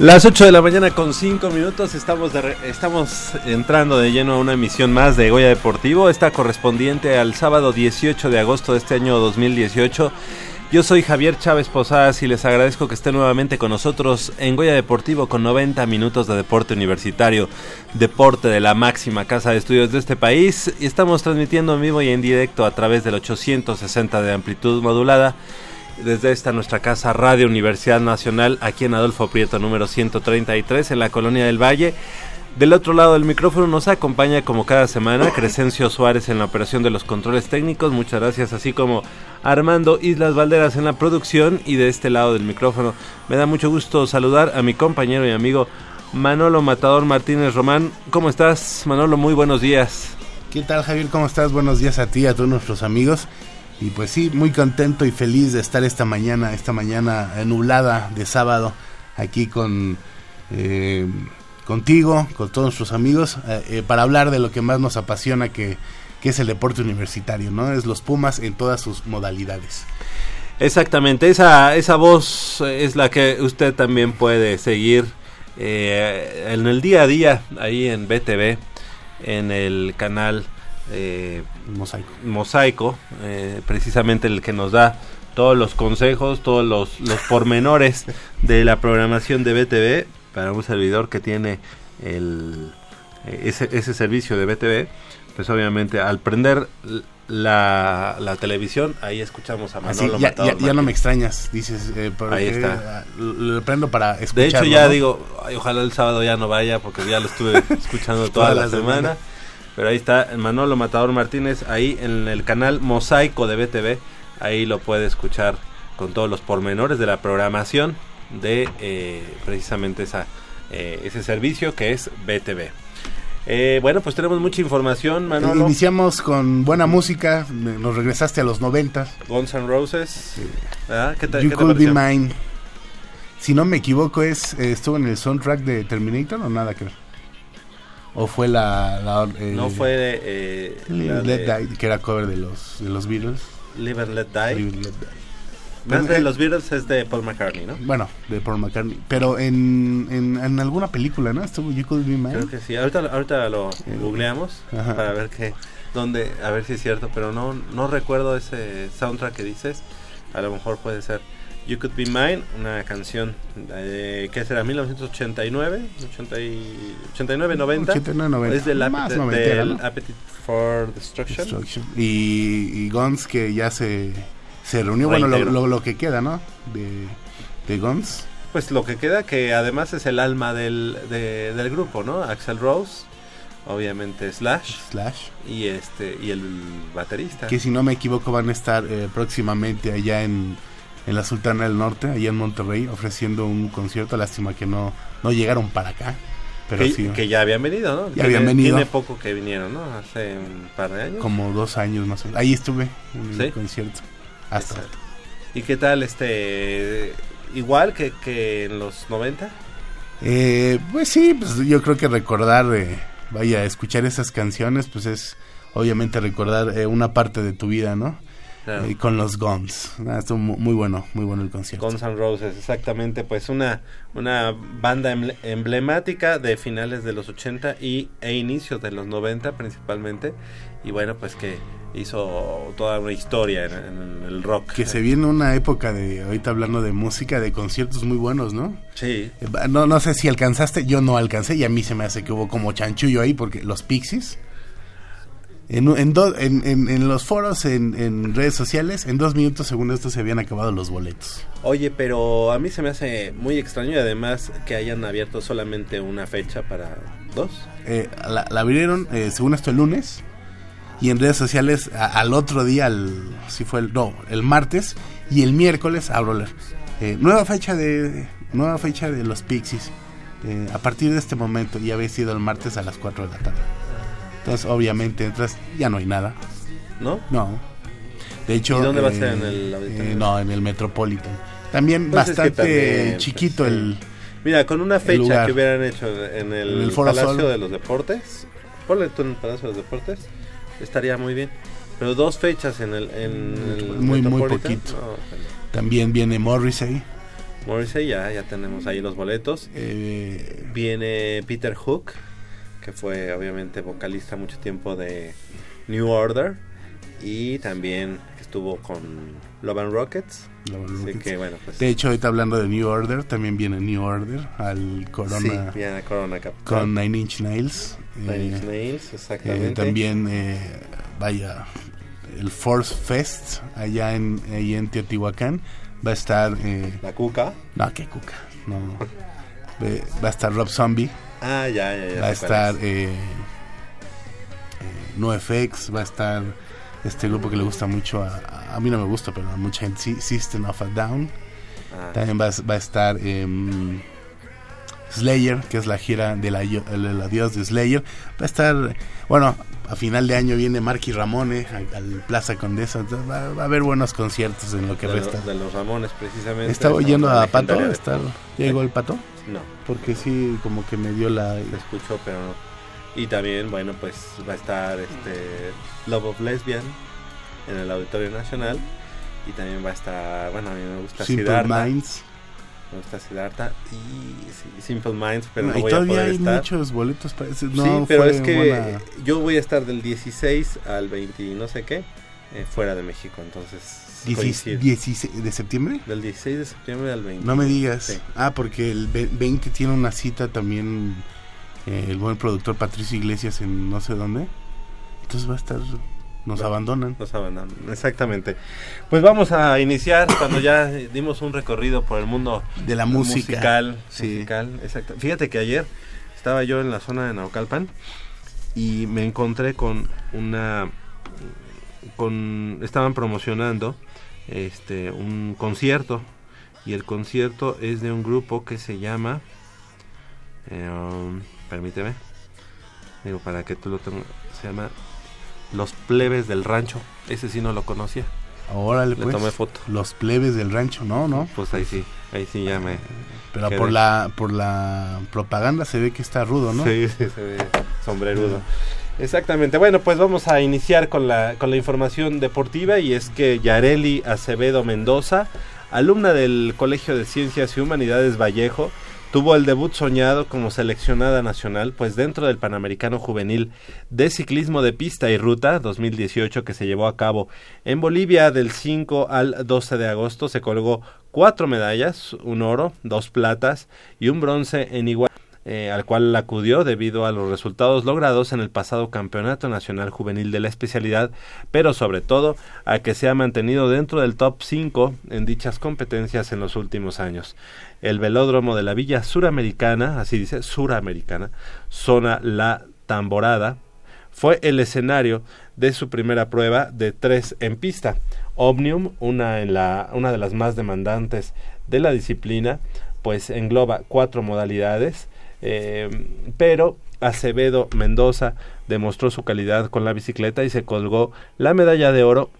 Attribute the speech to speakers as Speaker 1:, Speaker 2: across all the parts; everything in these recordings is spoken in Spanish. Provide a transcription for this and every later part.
Speaker 1: Las 8 de la mañana con 5 minutos estamos, estamos entrando de lleno a una emisión más de Goya Deportivo, esta correspondiente al sábado 18 de agosto de este año 2018. Yo soy Javier Chávez Posadas y les agradezco que estén nuevamente con nosotros en Goya Deportivo con 90 minutos de deporte universitario, deporte de la máxima casa de estudios de este país y estamos transmitiendo en vivo y en directo a través del 860 de amplitud modulada desde esta nuestra casa Radio Universidad Nacional, aquí en Adolfo Prieto número 133, en la Colonia del Valle. Del otro lado del micrófono nos acompaña como cada semana Crescencio Suárez en la operación de los controles técnicos, muchas gracias, así como Armando Islas Valderas en la producción y de este lado del micrófono me da mucho gusto saludar a mi compañero y amigo Manolo Matador Martínez Román. ¿Cómo estás Manolo? Muy buenos días.
Speaker 2: ¿Qué tal Javier? ¿Cómo estás? Buenos días a ti y a todos nuestros amigos. Y pues sí, muy contento y feliz de estar esta mañana, esta mañana nublada de sábado, aquí con eh, contigo, con todos nuestros amigos, eh, eh, para hablar de lo que más nos apasiona, que, que es el deporte universitario, ¿no? Es los Pumas en todas sus modalidades.
Speaker 1: Exactamente, esa, esa voz es la que usted también puede seguir en el día a día, ahí en BTV, en el canal eh,
Speaker 2: mosaico,
Speaker 1: mosaico eh, precisamente el que nos da todos los consejos, todos los, los pormenores de la programación de BTV para un servidor que tiene el, eh, ese, ese servicio de BTV, pues obviamente al prender la, la televisión, ahí escuchamos a Manolo
Speaker 2: ya, ya, no me extrañas, dices, eh,
Speaker 1: ahí está.
Speaker 2: Lo, prendo para escuchar.
Speaker 1: De hecho ya digo, ojalá el sábado ya no vaya porque ya lo estuve escuchando toda, la, semana. Pero ahí está Manolo Matador Martínez, ahí en el canal Mosaico de BTV. Ahí lo puede escuchar con todos los pormenores de la programación de eh, precisamente esa, eh, ese servicio que es BTV. Eh, bueno, pues tenemos mucha información, Manolo.
Speaker 2: Iniciamos con buena música, nos regresaste a los 90.
Speaker 1: Guns N' Roses.
Speaker 2: ¿Ah? ¿Qué, you Could Be Mine. Si no me equivoco, es estuvo en el soundtrack de Terminator o nada que ver. ¿O fue la...
Speaker 1: eh, no fue... Eh,
Speaker 2: Let Die, que era cover de los, de los Beatles.
Speaker 1: Live and Let Die. Live and Let Die. Más de los Beatles es de Paul McCartney, ¿no?
Speaker 2: Bueno, de Paul McCartney. Pero en, en, en alguna película, ¿no? Estuvo You Could Be Mine.
Speaker 1: Creo que sí. Ahorita, ahorita lo googleamos para ver qué, dónde, a ver si es cierto. Pero no, no recuerdo ese soundtrack que dices. A lo mejor puede ser. You Could Be Mine, una canción de, ¿qué será? 1989, 89, 90. 89, 90. Es del, Appetite for Destruction.
Speaker 2: Y, y Guns que ya se se reunió, bueno, lo, lo, que queda, ¿no? De, de Guns.
Speaker 1: Pues lo que queda, que además es el alma del, del grupo, ¿no? Axel Rose, obviamente Slash.
Speaker 2: Slash.
Speaker 1: Y, este, y el baterista.
Speaker 2: Que si no me equivoco van a estar eh, próximamente allá en, en la Sultana del Norte, allá en Monterrey, ofreciendo un concierto. Lástima que no, no llegaron para acá. Pero
Speaker 1: que,
Speaker 2: sí,
Speaker 1: que ya habían venido, ¿no?
Speaker 2: Ya habían venido.
Speaker 1: Tiene poco que vinieron, ¿no? Hace un par de años.
Speaker 2: Como dos años más o menos. Ahí estuve en el concierto. Hasta.
Speaker 1: ¿Y qué tal este igual que, que en los 90?
Speaker 2: Eh, pues sí, pues yo creo que recordar, eh, vaya, escuchar esas canciones, pues es obviamente recordar eh, una parte de tu vida, ¿no? Eh, con los Guns. Ah, estuvo muy bueno, muy bueno el concierto.
Speaker 1: Guns N' Roses, exactamente, pues una, una banda emblemática de finales de los 80 y, e inicios de los 90 principalmente. Y bueno, pues que hizo toda una historia en, el rock.
Speaker 2: Que se viene una época de, ahorita hablando de música, de conciertos muy buenos, ¿no?
Speaker 1: Sí.
Speaker 2: Eh, no, no sé si alcanzaste, yo no alcancé y a mí se me hace que hubo como chanchullo ahí porque los Pixies en, en, en, los foros, en, redes sociales, en dos minutos según esto se habían acabado los boletos.
Speaker 1: Oye, pero a mí se me hace muy extraño y además que hayan abierto solamente una fecha para dos.
Speaker 2: Eh, la, abrieron, eh, según esto, el lunes. Y en redes sociales al otro día, el, si fue el, no, el martes y el miércoles a eh, nueva fecha de nueva fecha de los Pixies. a partir de este momento, y había sido el martes a las 4 de la tarde. Entonces, obviamente, entras, ya no hay nada.
Speaker 1: ¿No?
Speaker 2: No. De hecho.
Speaker 1: ¿Y dónde va a ser? ¿En el eh,
Speaker 2: eh No, en el Metropolitan. También bastante pues, chiquito el.
Speaker 1: Mira, con una fecha que hubieran hecho en el, Palacio de los Deportes. Ponle tú en el Palacio de los Deportes. Estaría muy bien. Pero dos fechas en el. En
Speaker 2: muy, muy poquito. También viene Morrissey.
Speaker 1: Morrissey, ya, ya tenemos ahí los boletos. Eh, viene Peter Hook que fue obviamente vocalista mucho tiempo de New Order y también estuvo con Love and Rockets.
Speaker 2: Pues de hecho, ahorita hablando de New Order, también viene New Order al Corona,
Speaker 1: Corona
Speaker 2: con Nine Inch Nails.
Speaker 1: Nine Inch eh, Nails, exactamente.
Speaker 2: Eh, también, eh, vaya, el Force Fest allá en, ahí en Teotihuacán va a estar...
Speaker 1: ¿La Cuca?
Speaker 2: No, qué Cuca, no. va a estar Rob Zombie
Speaker 1: Ah, ya, ya, ya.
Speaker 2: Va a estar eh, eh, NoFX, va a estar este grupo que le gusta mucho a, a mí no me gusta, pero a mucha gente System of a Down. Ah. También va, va, a estar eh, Slayer, que es la gira del adiós de Slayer. Va a estar, bueno, a final de año viene Marky Ramone al, Plaza Condesa. Va, va, a haber buenos conciertos en lo que resta.
Speaker 1: de los Ramones, precisamente.
Speaker 2: ¿Estaba yendo a Pato? ¿Llegó el Pato?
Speaker 1: No.
Speaker 2: Porque sí, como que me dio la...
Speaker 1: Me escuchó, pero no. Y también, bueno, pues va a estar este Love of Lesbian en el Auditorio Nacional. Y también va a estar, bueno, a mí me gusta
Speaker 2: Simple Minds.
Speaker 1: Me gusta Siddhartha y Simple Minds, pero no,
Speaker 2: y
Speaker 1: voy
Speaker 2: todavía
Speaker 1: a
Speaker 2: hay muchos boletos para ese. No,
Speaker 1: sí, pero es que yo voy a estar del 16 al 20 no sé qué, eh, fuera de México, entonces
Speaker 2: 16 de septiembre?
Speaker 1: Del 16 de septiembre al 20.
Speaker 2: No me digas. Ah, porque el 20 tiene una cita también eh, el buen productor Patricio Iglesias en no sé dónde. Entonces va a estar... Nos abandonan.
Speaker 1: Nos abandonan, exactamente. Pues vamos a iniciar cuando ya dimos un recorrido por el mundo
Speaker 2: de la música.
Speaker 1: Musical, sí. exacto. Fíjate que ayer estaba yo en la zona de Naucalpan y me encontré con una con estaban promocionando este un concierto y el concierto es de un grupo que se llama eh, um, permíteme Digo, para que tú lo tengas. Se llama Los Plebes del Rancho. Ese sí no lo conocía.
Speaker 2: Órale,
Speaker 1: Le
Speaker 2: pues.
Speaker 1: tomé foto.
Speaker 2: Los plebes del rancho, no, no.
Speaker 1: Pues ahí sí, ahí sí ya me...
Speaker 2: Pero
Speaker 1: quedé.
Speaker 2: por la por la propaganda se ve que está rudo, ¿no?
Speaker 1: Sí, sí, se ve sombrerudo. Exactamente. Bueno, pues vamos a iniciar con la, con la información deportiva y es que Yareli Acevedo Mendoza, alumna del Colegio de Ciencias y Humanidades Vallejo, tuvo el debut soñado como seleccionada nacional, pues dentro del Panamericano Juvenil de Ciclismo de Pista y Ruta 2018 que se llevó a cabo en Bolivia del 5 al 12 de agosto se colgó cuatro medallas, un oro, dos platas y un bronce en igual eh, al cual acudió debido a los resultados logrados en el pasado Campeonato Nacional Juvenil de la especialidad, pero sobre todo a que se ha mantenido dentro del top 5 en dichas competencias en los últimos años. El velódromo de la Villa Suramericana, así dice, Suramericana, zona La Tamborada, fue el escenario de su primera prueba de tres en pista. Omnium, una, en la, una de las más demandantes de la disciplina, pues engloba cuatro modalidades, eh, pero Acevedo Mendoza demostró su calidad con la bicicleta y se colgó la medalla de oro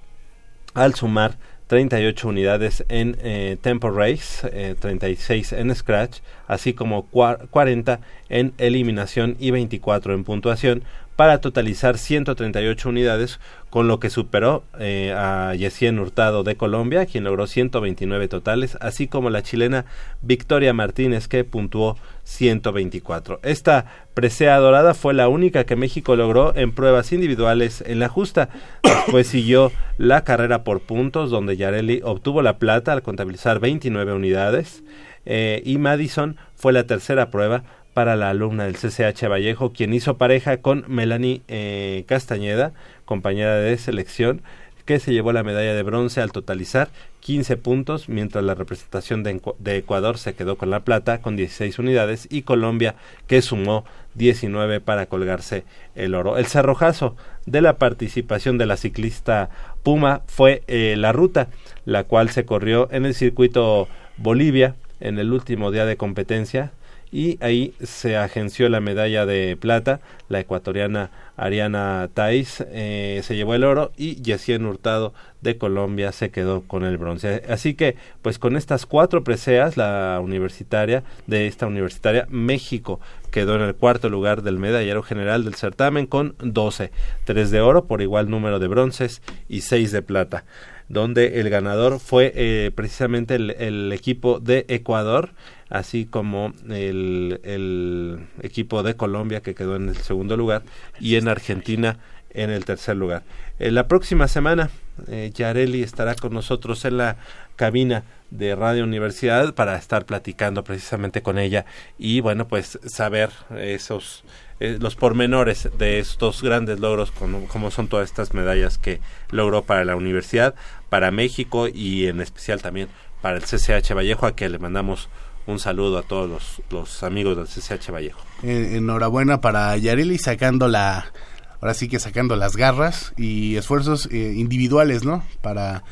Speaker 1: al sumar 38 unidades en eh, Tempo Race, eh, 36 en Scratch, así como cua- 40 en eliminación y 24 en puntuación, para totalizar 138 unidades, con lo que superó eh, a Yesien Hurtado de Colombia, quien logró 129 totales, así como la chilena Victoria Martínez, que puntuó 124. Esta presea dorada fue la única que México logró en pruebas individuales en la justa. Después siguió la carrera por puntos, donde Yareli obtuvo la plata al contabilizar 29 unidades. eh, y Madison fue la tercera prueba para la alumna del CCH Vallejo, quien hizo pareja con Melanie eh, Castañeda, compañera de selección, que se llevó la medalla de bronce al totalizar 15 puntos, mientras la representación de, Ecuador se quedó con la plata con 16 unidades y Colombia que sumó 19 para colgarse el oro. El cerrojazo de la participación de la ciclista Puma fue eh, la ruta, la cual se corrió en el circuito Bolivia en el último día de competencia y ahí se agenció la medalla de plata, la ecuatoriana Ariana Tais eh, se llevó el oro y Yesien Hurtado de Colombia se quedó con el bronce. Así que, pues con estas cuatro preseas, la universitaria, de esta universitaria, México quedó en el cuarto lugar del medallero general del certamen con 12, tres de oro por igual número de bronces y seis de plata donde el ganador fue eh, precisamente el equipo de Ecuador, así como el, el equipo de Colombia que quedó en el segundo lugar y en Argentina en el tercer lugar. Eh, la próxima semana eh, Yareli estará con nosotros en la cabina de Radio Universidad para estar platicando precisamente con ella y bueno pues saber esos eh, los pormenores de estos grandes logros como, como son todas estas medallas que logró para la universidad, para México y en especial también para el CCH Vallejo a que le mandamos un saludo a todos los, los amigos del CCH Vallejo.
Speaker 2: Eh, enhorabuena para Yareli sacando la ahora sí que sacando las garras y esfuerzos eh, individuales, ¿no? Para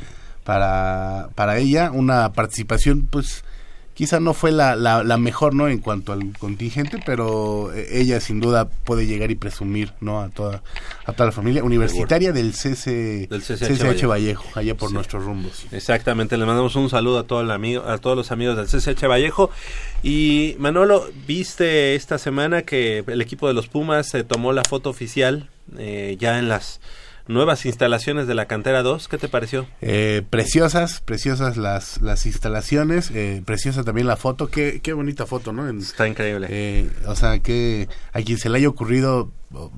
Speaker 2: para para ella una participación pues quizá no fue la, la, la mejor, ¿no? En cuanto al contingente, pero eh, ella sin duda puede llegar y presumir, ¿no? A toda a toda la familia universitaria del, CC,
Speaker 1: Del CCH
Speaker 2: CCH
Speaker 1: Vallejo.
Speaker 2: Vallejo, allá por
Speaker 1: Sí.
Speaker 2: nuestros rumbos.
Speaker 1: Exactamente, le mandamos un saludo a, todo el amigo, a todos los amigos del CCH Vallejo. Y Manolo, viste esta semana que el equipo de los Pumas se tomó la foto oficial eh, ya en las nuevas instalaciones de la cantera 2. ¿Qué te pareció?
Speaker 2: Eh, preciosas, preciosas las, las instalaciones, eh, preciosa también la foto, qué, qué bonita foto, ¿no? En-
Speaker 1: Está increíble.
Speaker 2: eh, o sea, que a quien se le haya ocurrido,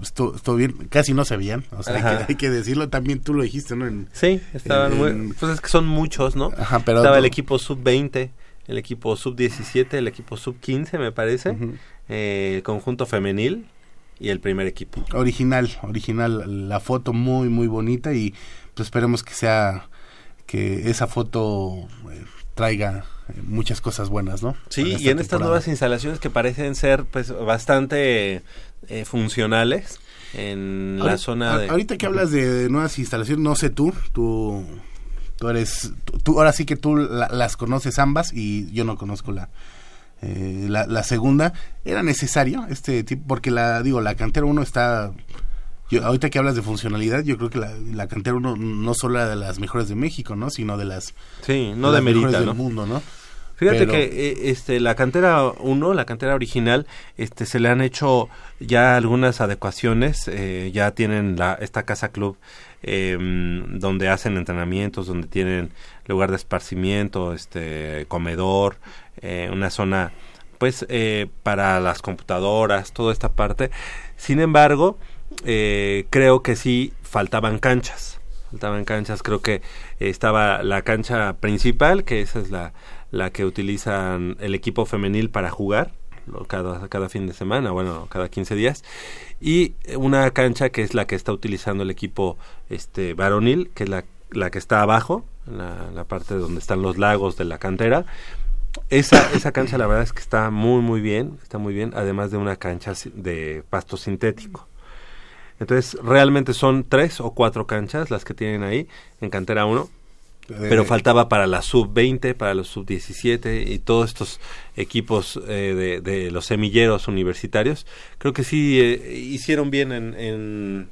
Speaker 2: estuvo, estuvo bien, casi no se veían, o sea, hay que, hay que decirlo, también tú lo dijiste, ¿no? En-
Speaker 1: sí, estaban
Speaker 2: en-
Speaker 1: muy... Pues es que son muchos, ¿no?
Speaker 2: Ajá, pero...
Speaker 1: Estaba el equipo sub-20, el equipo sub-17, el equipo sub-15, me parece, eh, el conjunto femenil y el primer equipo.
Speaker 2: Original, original, la foto muy, muy bonita y pues esperemos que sea, que esa foto eh, traiga eh, muchas cosas buenas, ¿no?
Speaker 1: Sí, y en estas nuevas instalaciones que parecen ser pues bastante eh, funcionales en la zona de...
Speaker 2: Ahorita que hablas de nuevas instalaciones, no sé tú, tú, tú eres, tú, tú- ahora sí que tú la- las conoces ambas y yo no conozco la, eh, la, segunda, era necesario este tipo, porque la, digo, la cantera 1 está, yo, ahorita que hablas de funcionalidad, yo creo que la, la cantera 1 no solo de las mejores de México, ¿no? Sino de las,
Speaker 1: sí, no de, mejores del
Speaker 2: mundo, ¿no?
Speaker 1: Fíjate que eh, este la cantera 1, la cantera original, este se le han hecho ya algunas adecuaciones, eh, ya tienen la esta casa club eh, donde hacen entrenamientos, donde tienen lugar de esparcimiento, este comedor, eh, una zona pues eh, para las computadoras, toda esta parte. Sin embargo, eh, creo que sí faltaban canchas. Faltaban canchas, creo que estaba la cancha principal, que esa es la, la que utilizan el equipo femenil para jugar cada, cada fin de semana, bueno, cada 15 días, y una cancha que es la que está utilizando el equipo este varonil, que es la, la que está abajo, la, la parte donde están los lagos de la cantera, esa, esa cancha la verdad es que está muy muy bien, está muy bien, además de una cancha de pasto sintético. Entonces, realmente son tres o cuatro canchas las que tienen ahí en cantera 1, pero faltaba para la sub-20, para los sub-17 y todos estos equipos eh, de, los semilleros universitarios. Creo que sí eh, hicieron bien en,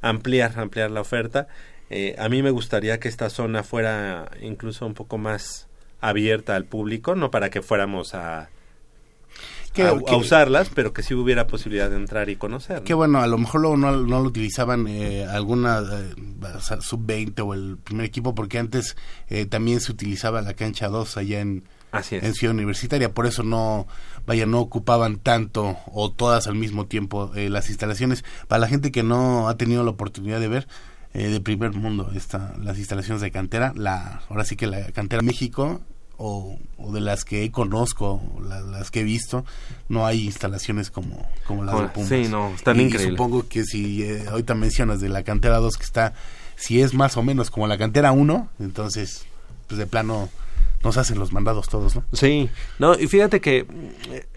Speaker 1: ampliar, ampliar la oferta. Eh, a mí me gustaría que esta zona fuera incluso un poco más abierta al público, no para que fuéramos a, a, usarlas, pero que sí hubiera posibilidad de entrar y conocer.
Speaker 2: Que bueno, a lo mejor no, no lo utilizaban eh, alguna eh, sub-20 o el primer equipo, porque antes eh, también se utilizaba la cancha 2 allá en, en Ciudad Universitaria, por eso no, vaya, no ocupaban tanto o todas al mismo tiempo las instalaciones. Para la gente que no ha tenido la oportunidad de ver, eh, de primer mundo esta, las instalaciones de cantera la ahora sí que la cantera México o, de las que conozco las que he visto no hay instalaciones como como las de Pumas
Speaker 1: sí no están y
Speaker 2: supongo que si eh, ahorita mencionas de la cantera 2 que está si es más o menos como la cantera 1 entonces pues de plano nos hacen los mandados todos, ¿no?
Speaker 1: Sí, no, y fíjate que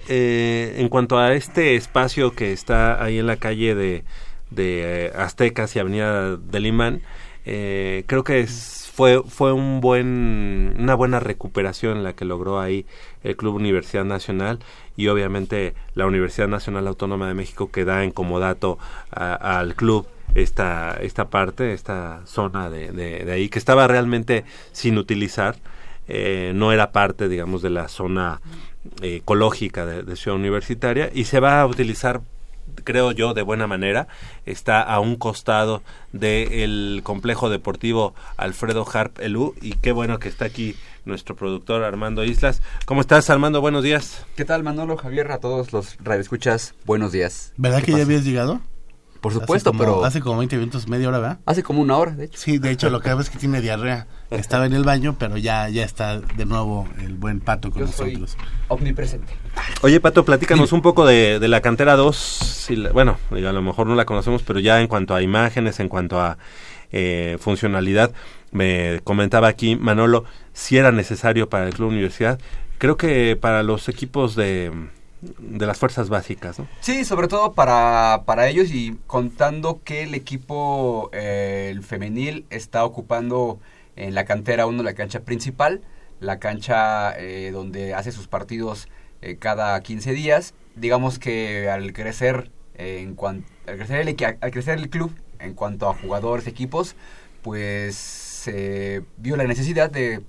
Speaker 1: eh, en cuanto a este espacio que está ahí en la calle de, de eh, Aztecas y Avenida del Imán, eh, creo que fue fue un buen una buena recuperación la que logró ahí el Club Universidad Nacional y obviamente la Universidad Nacional Autónoma de México que da en comodato al club esta esta parte esta zona de, de, ahí que estaba realmente sin utilizar eh, no era parte digamos de la zona ecológica de, de Ciudad Universitaria y se va a utilizar creo yo, de buena manera. Está a un costado del complejo deportivo Alfredo Harp Elú y qué bueno que está aquí nuestro productor Armando Islas. ¿Cómo estás, Armando? Buenos días.
Speaker 3: ¿Qué tal, Manolo, Javier, a todos los radioescuchas? Buenos días.
Speaker 2: ¿Verdad que ya habías llegado?
Speaker 3: Por supuesto, pero...
Speaker 2: Hace como 20 minutos, media hora, ¿verdad?
Speaker 3: Hace como una hora, de hecho.
Speaker 2: Sí, de hecho, lo que hago es que tiene diarrea. Estaba en el baño, pero ya, ya está de nuevo el buen Pato con nosotros.
Speaker 3: omnipresente.
Speaker 1: Oye, Pato, platícanos un poco de, la cantera 2. bueno, a lo mejor no la conocemos, pero ya en cuanto a imágenes, en cuanto a eh, funcionalidad, me comentaba aquí Manolo si era necesario para el Club Universidad. Creo que para los equipos de de las fuerzas básicas, ¿no?
Speaker 3: Sí, sobre todo para, para ellos y contando que el equipo eh, el femenil está ocupando en la cantera uno la cancha principal, la cancha eh, donde hace sus partidos eh, cada 15 días. Digamos que al crecer en cuanto al crecer el al crecer el club en cuanto a jugadores, equipos, pues se vio la necesidad de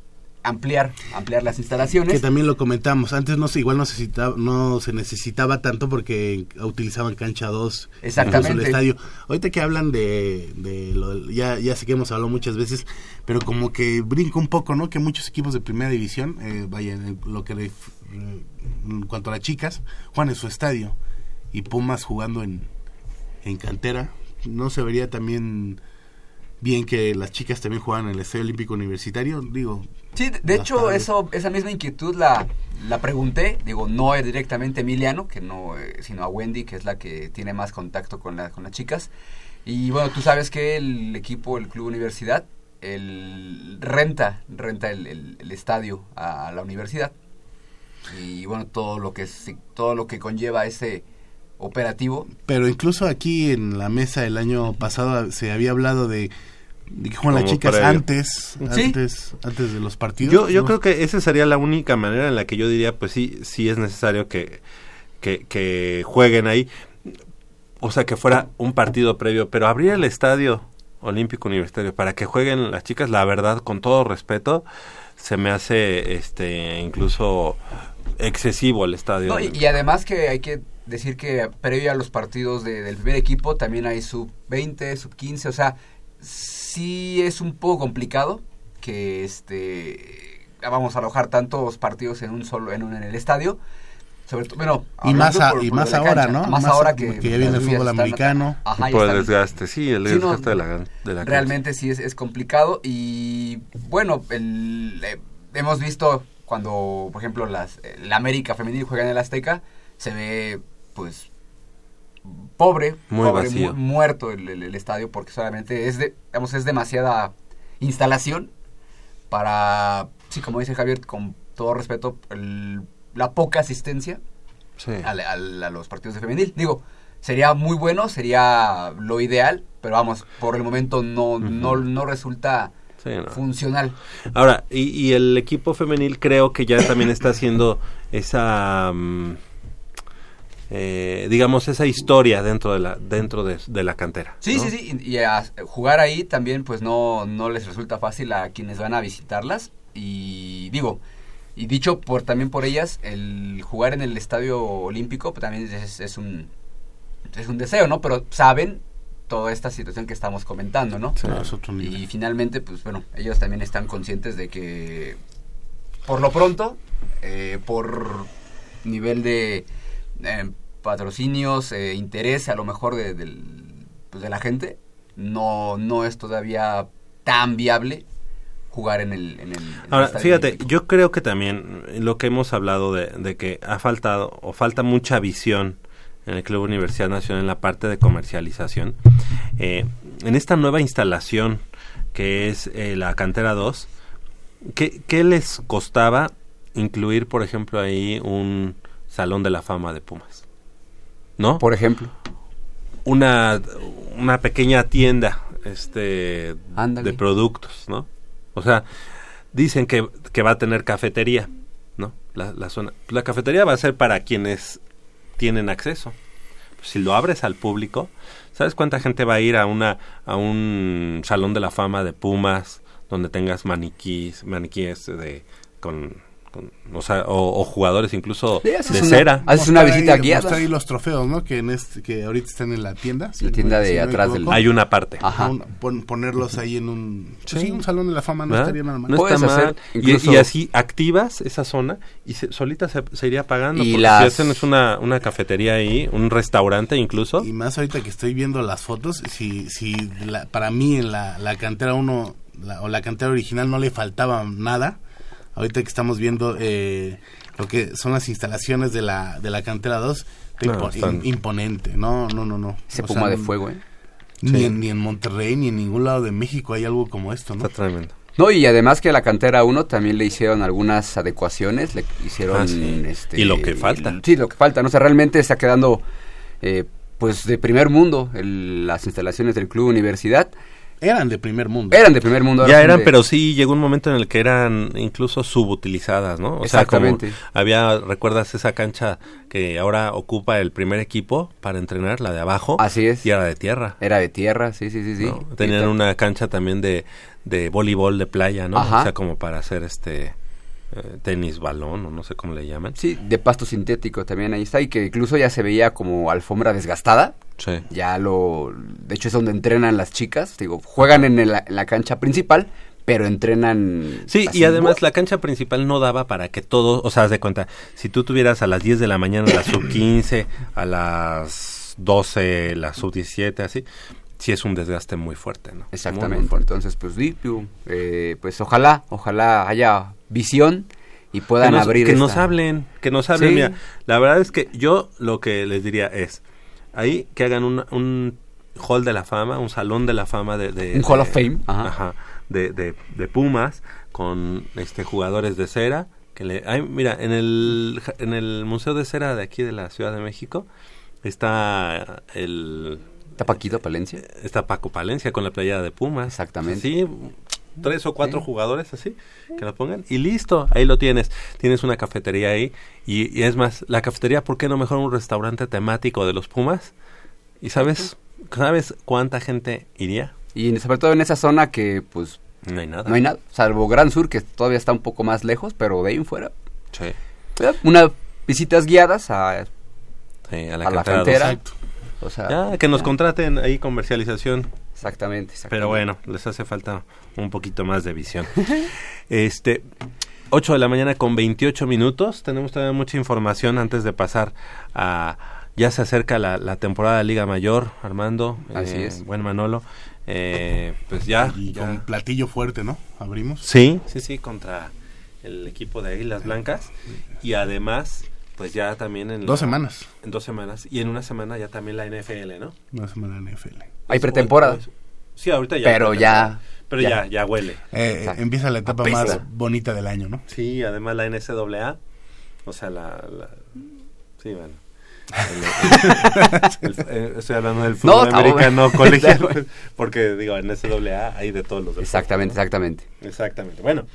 Speaker 3: ampliar ampliar las instalaciones.
Speaker 2: Que también lo comentamos antes no se igual no se no se necesitaba tanto porque utilizaban cancha 2
Speaker 3: exactamente
Speaker 2: el estadio. Ahorita que hablan de, de lo, ya ya sé que hemos hablado muchas veces pero como que brinca un poco no que muchos equipos de primera división eh, vayan lo que en cuanto a las chicas juegan en su estadio y Pumas jugando en en cantera no se vería también bien que las chicas también juegan en el Estadio Olímpico Universitario, digo.
Speaker 3: Sí, de hecho, eso, esa misma inquietud la, la pregunté, digo, no directamente Emiliano, que no, eh, sino a Wendy, que es la que tiene más contacto con, la, con las chicas. Y bueno, tú sabes que el equipo, el Club Universidad, el, renta, renta el, el, estadio a, la universidad. Y bueno, todo lo que, todo lo que conlleva ese operativo.
Speaker 2: Pero incluso aquí en la mesa el año pasado se había hablado de De que juegan las chicas antes,
Speaker 3: Sí.
Speaker 2: antes, antes de los partidos.
Speaker 1: Yo, yo
Speaker 2: ¿no?
Speaker 1: creo que esa sería la única manera en la que yo diría, pues sí, sí es necesario que, que, que jueguen ahí. O sea, que fuera un partido previo, pero abrir el estadio olímpico universitario para que jueguen las chicas, la verdad, con todo respeto, se me hace este incluso excesivo el estadio.
Speaker 3: No, y, y además que hay que decir que previo a los partidos de- del primer equipo también hay sub 20, sub 15, o sea, sí es un poco complicado que este vamos a alojar tantos partidos en un solo en, un, en el estadio. Sobre todo, bueno,
Speaker 2: Y más, a-
Speaker 3: por-
Speaker 2: y
Speaker 3: por
Speaker 2: más ahora,
Speaker 3: cancha,
Speaker 2: ¿no?
Speaker 3: Más,
Speaker 2: Más
Speaker 3: ahora que,
Speaker 2: porque ya viene el fútbol
Speaker 3: están-
Speaker 2: americano.
Speaker 3: Ajá, ya
Speaker 1: por el
Speaker 3: están-
Speaker 1: desgaste, sí, el
Speaker 3: Sí, no,
Speaker 1: desgaste de la, de la cancha.
Speaker 3: realmente sí es, es complicado y bueno el, eh, hemos visto cuando por ejemplo las la América femenil juega en el Azteca se ve pues pobre
Speaker 1: Muy
Speaker 3: pobre, mu- muerto el, el- el estadio porque solamente es de digamos es demasiada instalación para sí como dice Javier con todo respeto el- la poca asistencia
Speaker 1: Sí.
Speaker 3: a los partidos de femenil. Digo, sería muy bueno, sería lo ideal, pero vamos, por el momento no, no, no resulta
Speaker 1: Sí, no.
Speaker 3: funcional.
Speaker 1: Ahora, y, y el equipo femenil creo que ya también está haciendo esa, mm, eh, digamos, esa historia dentro de la, dentro de, de la cantera.
Speaker 3: Sí,
Speaker 1: ¿no?
Speaker 3: sí, sí, y, y a- jugar ahí también pues no, no les resulta fácil a quienes van a visitarlas y digo, y dicho por también por ellas, el jugar en el estadio olímpico pues, también es, es un es un deseo, ¿no? Pero saben toda esta situación que estamos comentando, ¿no?
Speaker 1: Sí.
Speaker 2: Es otro nivel.
Speaker 3: Y finalmente, pues bueno, ellos también están conscientes de que por lo pronto, eh, por nivel de eh, patrocinios, eh, interés a lo mejor de, pues, de la gente, no, no es todavía tan viable jugar en el, en el, en el
Speaker 1: Ahora, fíjate, yo creo que también eh, lo que hemos hablado de, de que ha faltado o falta mucha visión en el Club Universidad Nacional en la parte de comercialización. Eh, en esta nueva instalación que es eh, la cantera 2, ¿qué, qué les costaba incluir, por ejemplo, ahí un salón de la fama de Pumas? ¿No?
Speaker 3: Por ejemplo,
Speaker 1: una, una pequeña tienda este
Speaker 3: Ándale.
Speaker 1: de productos, ¿no? O sea, dicen que, que va a tener cafetería, ¿no? La, la zona. La cafetería va a ser para quienes tienen acceso. Si lo abres al público, ¿sabes cuánta gente va a ir a una a un salón de la fama de Pumas donde tengas maniquís, maniquíes de con, con- o sea, o, o jugadores incluso
Speaker 3: Sí,
Speaker 1: de
Speaker 3: una-
Speaker 1: cera?
Speaker 3: haces una visita
Speaker 2: ahí-
Speaker 3: guiada.
Speaker 2: mostrar ahí los trofeos, ¿no? Que en este, que ahorita están en la tienda. si
Speaker 3: La tienda de
Speaker 2: si no me
Speaker 3: atrás del-.
Speaker 1: Hay una parte.
Speaker 3: Ajá.
Speaker 2: Un- pon- ponerlos ahí en un, pues
Speaker 1: Sí.
Speaker 2: sí, un salón de la fama no
Speaker 1: ¿verdad?
Speaker 2: estaría nada mal.
Speaker 1: No
Speaker 3: Puedes
Speaker 1: está
Speaker 3: hacer
Speaker 1: mal. Y-
Speaker 3: incluso-
Speaker 1: Y, así activas esa zona y se- solita se, se iría pagando.
Speaker 3: Y
Speaker 1: porque
Speaker 3: las-
Speaker 1: si hacen es una, una cafetería ahí, un restaurante incluso.
Speaker 2: Y más ahorita que estoy viendo las fotos, si, si la- para mí en la, la cantera 1 o la cantera original no le faltaba nada, ahorita que estamos viendo eh, lo que son las instalaciones de la, de la cantera 2, está
Speaker 1: No,
Speaker 2: impo-
Speaker 1: están-
Speaker 2: im- imponente, no, no, no, no.
Speaker 3: ese
Speaker 2: O
Speaker 3: puma
Speaker 2: sea,
Speaker 3: de fuego, ¿eh?
Speaker 2: Ni,
Speaker 1: Sí.
Speaker 2: en, ni en Monterrey ni en ningún lado de México hay algo como esto, ¿no?
Speaker 1: Está tremendo.
Speaker 3: No, y además que a la cantera 1 también le hicieron algunas adecuaciones, le hicieron...
Speaker 1: Ah, sí.
Speaker 3: este,
Speaker 1: Y lo que falta.
Speaker 3: el- sí, lo que falta, ¿no? O sea, realmente está quedando, eh, pues, de primer mundo el- las instalaciones del Club Universidad.
Speaker 2: Eran de primer mundo.
Speaker 3: Eran de primer mundo.
Speaker 1: Ya eran,
Speaker 3: de-
Speaker 1: pero sí llegó un momento en el que eran incluso subutilizadas, ¿no? O sea, como
Speaker 3: Exactamente.
Speaker 1: había, ¿recuerdas esa cancha que ahora ocupa el primer equipo para entrenar, la de abajo?
Speaker 3: Así es.
Speaker 1: Y era de tierra.
Speaker 3: Era de tierra, sí, sí, sí, sí.
Speaker 1: ¿no? Tenían una cancha también de, de voleibol de playa, ¿no?
Speaker 3: Ajá.
Speaker 1: O sea, como para hacer este eh, tenis balón o no sé cómo le llaman.
Speaker 3: Sí, de pasto sintético también ahí está y que incluso ya se veía como alfombra desgastada.
Speaker 1: Sí.
Speaker 3: Ya lo... De hecho es donde entrenan las chicas. Digo, juegan en, el- en la cancha principal, pero entrenan...
Speaker 1: Sí, y además la cancha principal no daba para que todo, o sea, haz de cuenta, si tú tuvieras a las 10 de la mañana la sub 15, a las 12 la sub 17, así, sí es un desgaste muy fuerte, ¿no? Muy, muy
Speaker 3: Exactamente.
Speaker 1: fuerte.
Speaker 3: Entonces, pues, eh, pues ojalá, ojalá haya visión y puedan
Speaker 1: que nos,
Speaker 3: abrir
Speaker 1: que
Speaker 3: esta-
Speaker 1: nos hablen, que nos hablen.
Speaker 3: Sí.
Speaker 1: Mira, la verdad es que yo lo que les diría es, ahí que hagan un, un hall de la fama, un salón de la fama de... de-
Speaker 3: Un Hall
Speaker 1: de-
Speaker 3: of Fame, ajá.
Speaker 1: ajá, de, de, de Pumas, con este jugadores de cera. Que le, ay, mira, en el, en el Museo de Cera de aquí de la Ciudad de México está el,
Speaker 3: ¿Está Paquito Palencia?
Speaker 1: Está Paco Palencia con la playera de Pumas.
Speaker 3: Exactamente.
Speaker 1: Sí, tres o cuatro jugadores así, que lo pongan y listo, ahí lo tienes. Tienes una cafetería ahí y, y es más, la cafetería, ¿por qué no mejor un restaurante temático de los Pumas? ¿Y sabes, sabes cuánta gente iría?
Speaker 3: Y sobre todo en esa zona que, pues,
Speaker 1: No hay nada.
Speaker 3: no hay nada. Salvo Gran Sur, que todavía está un poco más lejos, pero de ahí en fuera.
Speaker 1: Sí,
Speaker 3: Unas visitas guiadas a,
Speaker 1: sí, a la,
Speaker 3: a la
Speaker 1: cantera dos.
Speaker 3: cantera.
Speaker 2: Exacto.
Speaker 3: O sea,
Speaker 1: Ya, que nos contraten ahí comercialización.
Speaker 3: Exactamente, exactamente.
Speaker 1: Pero bueno, les hace falta un poquito más de visión. este, 8 de la mañana con 28 minutos. Tenemos todavía mucha información antes de pasar a... Ya se acerca la, la temporada de Liga Mayor, Armando.
Speaker 3: Así
Speaker 1: eh,
Speaker 3: es.
Speaker 1: Buen Manolo. Eh, pues ya.
Speaker 2: Y
Speaker 1: ya.
Speaker 2: con platillo fuerte, ¿no? Abrimos.
Speaker 1: Sí, sí, sí, contra el equipo de Águilas Blancas. Y además, pues ya también en...
Speaker 2: Dos
Speaker 1: la-
Speaker 2: semanas.
Speaker 1: En dos semanas. Y en una semana ya también la NFL, ¿no?
Speaker 2: Una semana NFL.
Speaker 3: Hay pretemporada.
Speaker 1: Sí, ahorita ya.
Speaker 3: Pero ya-
Speaker 1: Pero
Speaker 3: ya.
Speaker 1: ya, ya huele.
Speaker 2: Eh,
Speaker 3: Exacto.
Speaker 2: empieza la etapa más bonita del año, ¿no?
Speaker 1: Sí, además la NCAA, o sea, la... la- sí, bueno. El- el- el- estoy hablando del fútbol americano
Speaker 3: bueno.
Speaker 1: colegial, porque digo, en NCAA hay de todos los deportes,
Speaker 3: Exactamente,
Speaker 1: ¿no?
Speaker 3: exactamente.
Speaker 1: Exactamente. Bueno,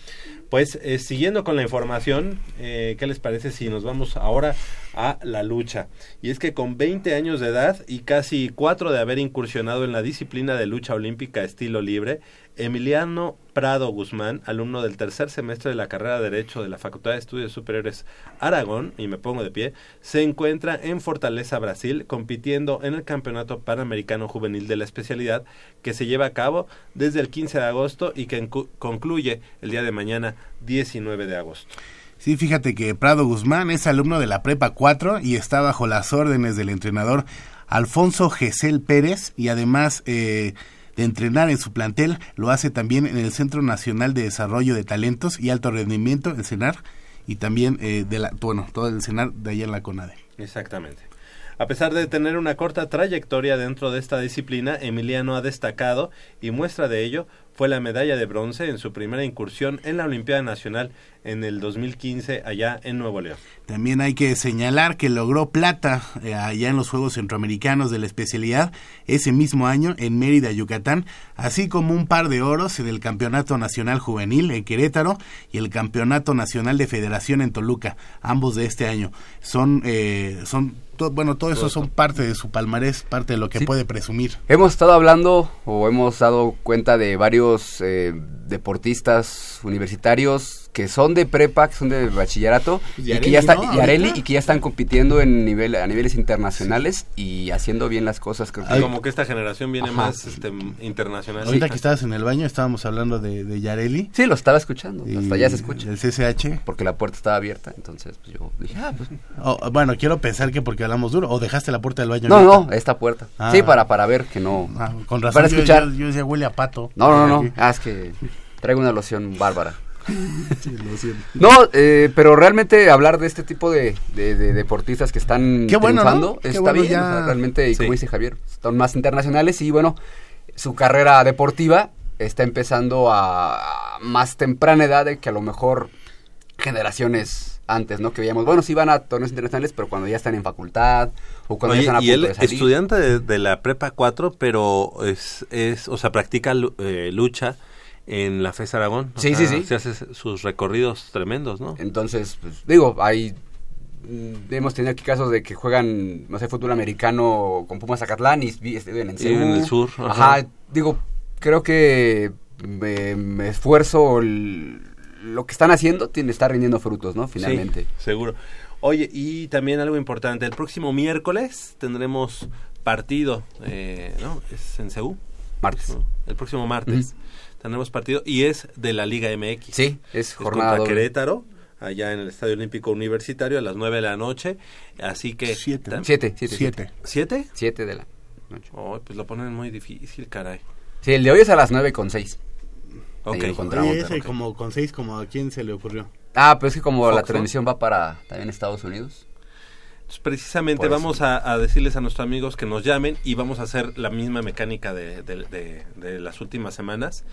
Speaker 1: pues eh, siguiendo con la información, eh, ¿qué les parece si nos vamos ahora a la lucha? Y es que con 20 años de edad y casi 4 de haber incursionado en la disciplina de lucha olímpica estilo libre, Emiliano Prado Guzmán, alumno del tercer semestre de la carrera de Derecho de la Facultad de Estudios Superiores Aragón, y me pongo de pie, se encuentra en Fortaleza, Brasil, compitiendo en el Campeonato Panamericano Juvenil de la especialidad que se lleva a cabo desde el 15 de agosto y que concluye el día de mañana 19 de agosto.
Speaker 2: Sí, fíjate que Prado Guzmán es alumno de la Prepa 4 y está bajo las órdenes del entrenador Alfonso Gesel Pérez y además eh, de entrenar en su plantel, lo hace también en el Centro Nacional de Desarrollo de Talentos y Alto Rendimiento, el CENAR, y también de la, bueno, todo el CENAR de allá en la CONADE.
Speaker 1: Exactamente. A pesar de tener una corta trayectoria dentro de esta disciplina, Emiliano ha destacado y muestra de ello fue la medalla de bronce en su primera incursión en la Olimpiada Nacional en el 2015 allá en Nuevo León.
Speaker 2: También hay que señalar que logró plata eh, allá en los Juegos Centroamericanos de la especialidad ese mismo año en Mérida, Yucatán, así como un par de oros en el Campeonato Nacional Juvenil en Querétaro y el Campeonato Nacional de Federación en Toluca, ambos de este año. Son, eh, son to- bueno, todo eso son parte de su palmarés, parte de lo que
Speaker 3: Sí.
Speaker 2: puede presumir.
Speaker 3: Hemos estado hablando o hemos dado cuenta de varios eh, deportistas universitarios que son de prepa, que son de bachillerato y que ya están
Speaker 2: ¿no?
Speaker 3: y Areli,
Speaker 2: Ahorita.
Speaker 3: y que ya están compitiendo en nivel a niveles internacionales y haciendo bien las cosas. Creo que
Speaker 1: como que esta generación viene
Speaker 3: Ajá.
Speaker 1: más este, internacional.
Speaker 2: Ahorita
Speaker 1: Sí.
Speaker 2: que estabas en el baño estábamos hablando de, de Yareli.
Speaker 3: Sí, lo estaba escuchando.
Speaker 2: y
Speaker 3: Hasta ya se escucha.
Speaker 2: El CCH.
Speaker 3: Porque la puerta estaba abierta, entonces pues, yo dije, ah, pues.
Speaker 2: Oh, bueno, quiero pensar que porque hablamos duro, o dejaste la puerta del baño
Speaker 3: No,
Speaker 2: abierta?
Speaker 3: no, esta puerta.
Speaker 2: Ah.
Speaker 3: Sí, para, para ver que no.
Speaker 2: Ah, con razón,
Speaker 3: Para
Speaker 2: yo-
Speaker 3: escuchar.
Speaker 2: Yo, yo decía, huele a pato.
Speaker 3: No, no, no. Ah, es que traigo una loción bárbara.
Speaker 2: Sí, lo siento.
Speaker 3: No, eh, pero realmente hablar de este tipo de, de- de deportistas que están
Speaker 2: Qué bueno,
Speaker 3: triunfando
Speaker 2: ¿no? Qué
Speaker 3: está
Speaker 2: bueno,
Speaker 3: bien.
Speaker 2: ya.
Speaker 3: o sea, realmente, y
Speaker 1: Sí.
Speaker 3: como dice Javier, son más internacionales y bueno, su carrera deportiva está empezando a, a más temprana edad de que a lo mejor generaciones antes, ¿no? Que veíamos, bueno, sí van a torneos internacionales, pero cuando ya están en facultad o cuando
Speaker 1: Oye,
Speaker 3: ya están a
Speaker 1: y
Speaker 3: punto
Speaker 1: él
Speaker 3: de salir.
Speaker 1: estudiante de, de la prepa 4, pero es, es o sea, practica eh, lucha en la FES Aragón.
Speaker 3: Sí,
Speaker 1: sea,
Speaker 3: sí, sí.
Speaker 1: Se hace sus recorridos tremendos, ¿no?
Speaker 3: Entonces, pues, digo, hay mm, hemos tenido aquí casos de que juegan, no sé, fútbol americano con Pumas Zacatlán y vi- viven en,
Speaker 1: Sí, en el sur,
Speaker 3: Ajá.
Speaker 1: ajá.
Speaker 3: digo, creo que me, me esfuerzo el- lo que están haciendo tiene está rindiendo frutos, ¿no? Finalmente.
Speaker 1: Sí, seguro. Oye, y también algo importante, el próximo miércoles tendremos partido, eh, ¿no? Es en Ceú.
Speaker 3: Martes.
Speaker 1: ¿no? El próximo martes tendremos partido y es de la Liga MX.
Speaker 3: Sí, es
Speaker 1: Es
Speaker 3: jornada
Speaker 1: contra. Querétaro, allá en el Estadio Olímpico Universitario a las 9 de la noche. Así que...
Speaker 2: Siete, ¿no?
Speaker 1: tam-
Speaker 3: Siete, siete,
Speaker 2: Siete.
Speaker 1: ¿Siete?
Speaker 3: Siete de la noche.
Speaker 1: Oh, pues lo ponen muy difícil, caray.
Speaker 3: Sí, el de hoy es a las nueve con seis.
Speaker 1: Ok.
Speaker 3: Monterrey.
Speaker 2: ese como con seis, como a quién se le ocurrió.
Speaker 3: Ah, pero es que como la
Speaker 1: Fox, ¿no?
Speaker 3: transmisión va para también Estados Unidos.
Speaker 1: Entonces, precisamente vamos a, a decirles a nuestros amigos que nos llamen y vamos a hacer la misma mecánica de, de- de- de las últimas semanas.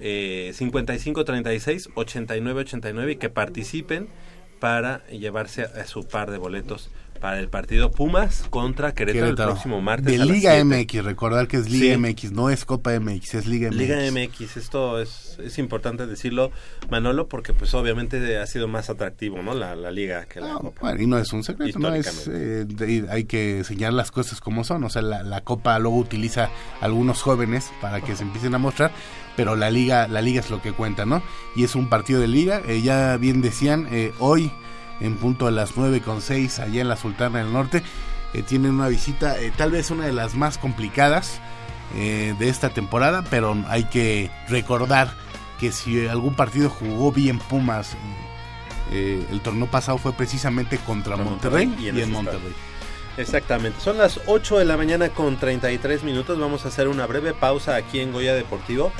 Speaker 1: Eh, 55 36 89 89 y que participen para llevarse a su par de boletos para el partido Pumas contra Querétaro, el próximo martes.
Speaker 2: De Liga MX, recordar que es Liga MX, no es Copa MX, es Liga MX.
Speaker 1: Liga MX, esto es, es importante decirlo, Manolo, porque pues obviamente ha sido más atractivo, ¿no? La, liga que la ah, Copa.
Speaker 2: Bueno, y no es un secreto, no es, eh, hay que señalar las cosas como son, o sea, la, la Copa luego utiliza algunos jóvenes para que se empiecen a mostrar, pero la liga, la liga es lo que cuenta, ¿no? Y es un partido de liga, eh, ya bien decían, eh, hoy en punto a las 9 con 6 allá en la Sultana del Norte. Eh, tienen una visita, eh, tal vez una de las más complicadas eh, de esta temporada, pero hay que recordar que si algún partido jugó bien Pumas, el torneo pasado fue precisamente contra Monterrey, y, en, Monterrey.
Speaker 1: Exactamente, son las 8 de la mañana con 33 minutos, vamos a hacer una breve pausa aquí en Goya Deportivo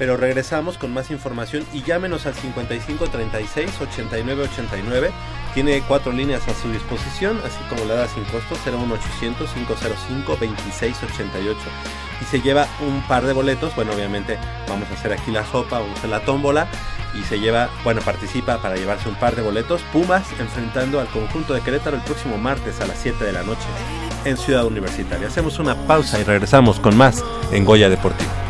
Speaker 1: pero regresamos con más información y llámenos al 55 36 89 89. Tiene cuatro líneas a su disposición, así como la da sin costo 01800 505 26 88. Y se lleva un par de boletos. Bueno, obviamente vamos a hacer aquí la sopa, vamos a hacer la tómbola. Y se lleva, bueno, participa para llevarse un par de boletos. Pumas enfrentando al conjunto de Querétaro el próximo martes a las 7 de la noche en Ciudad Universitaria. Hacemos una pausa y regresamos con más en Goya Deportivo.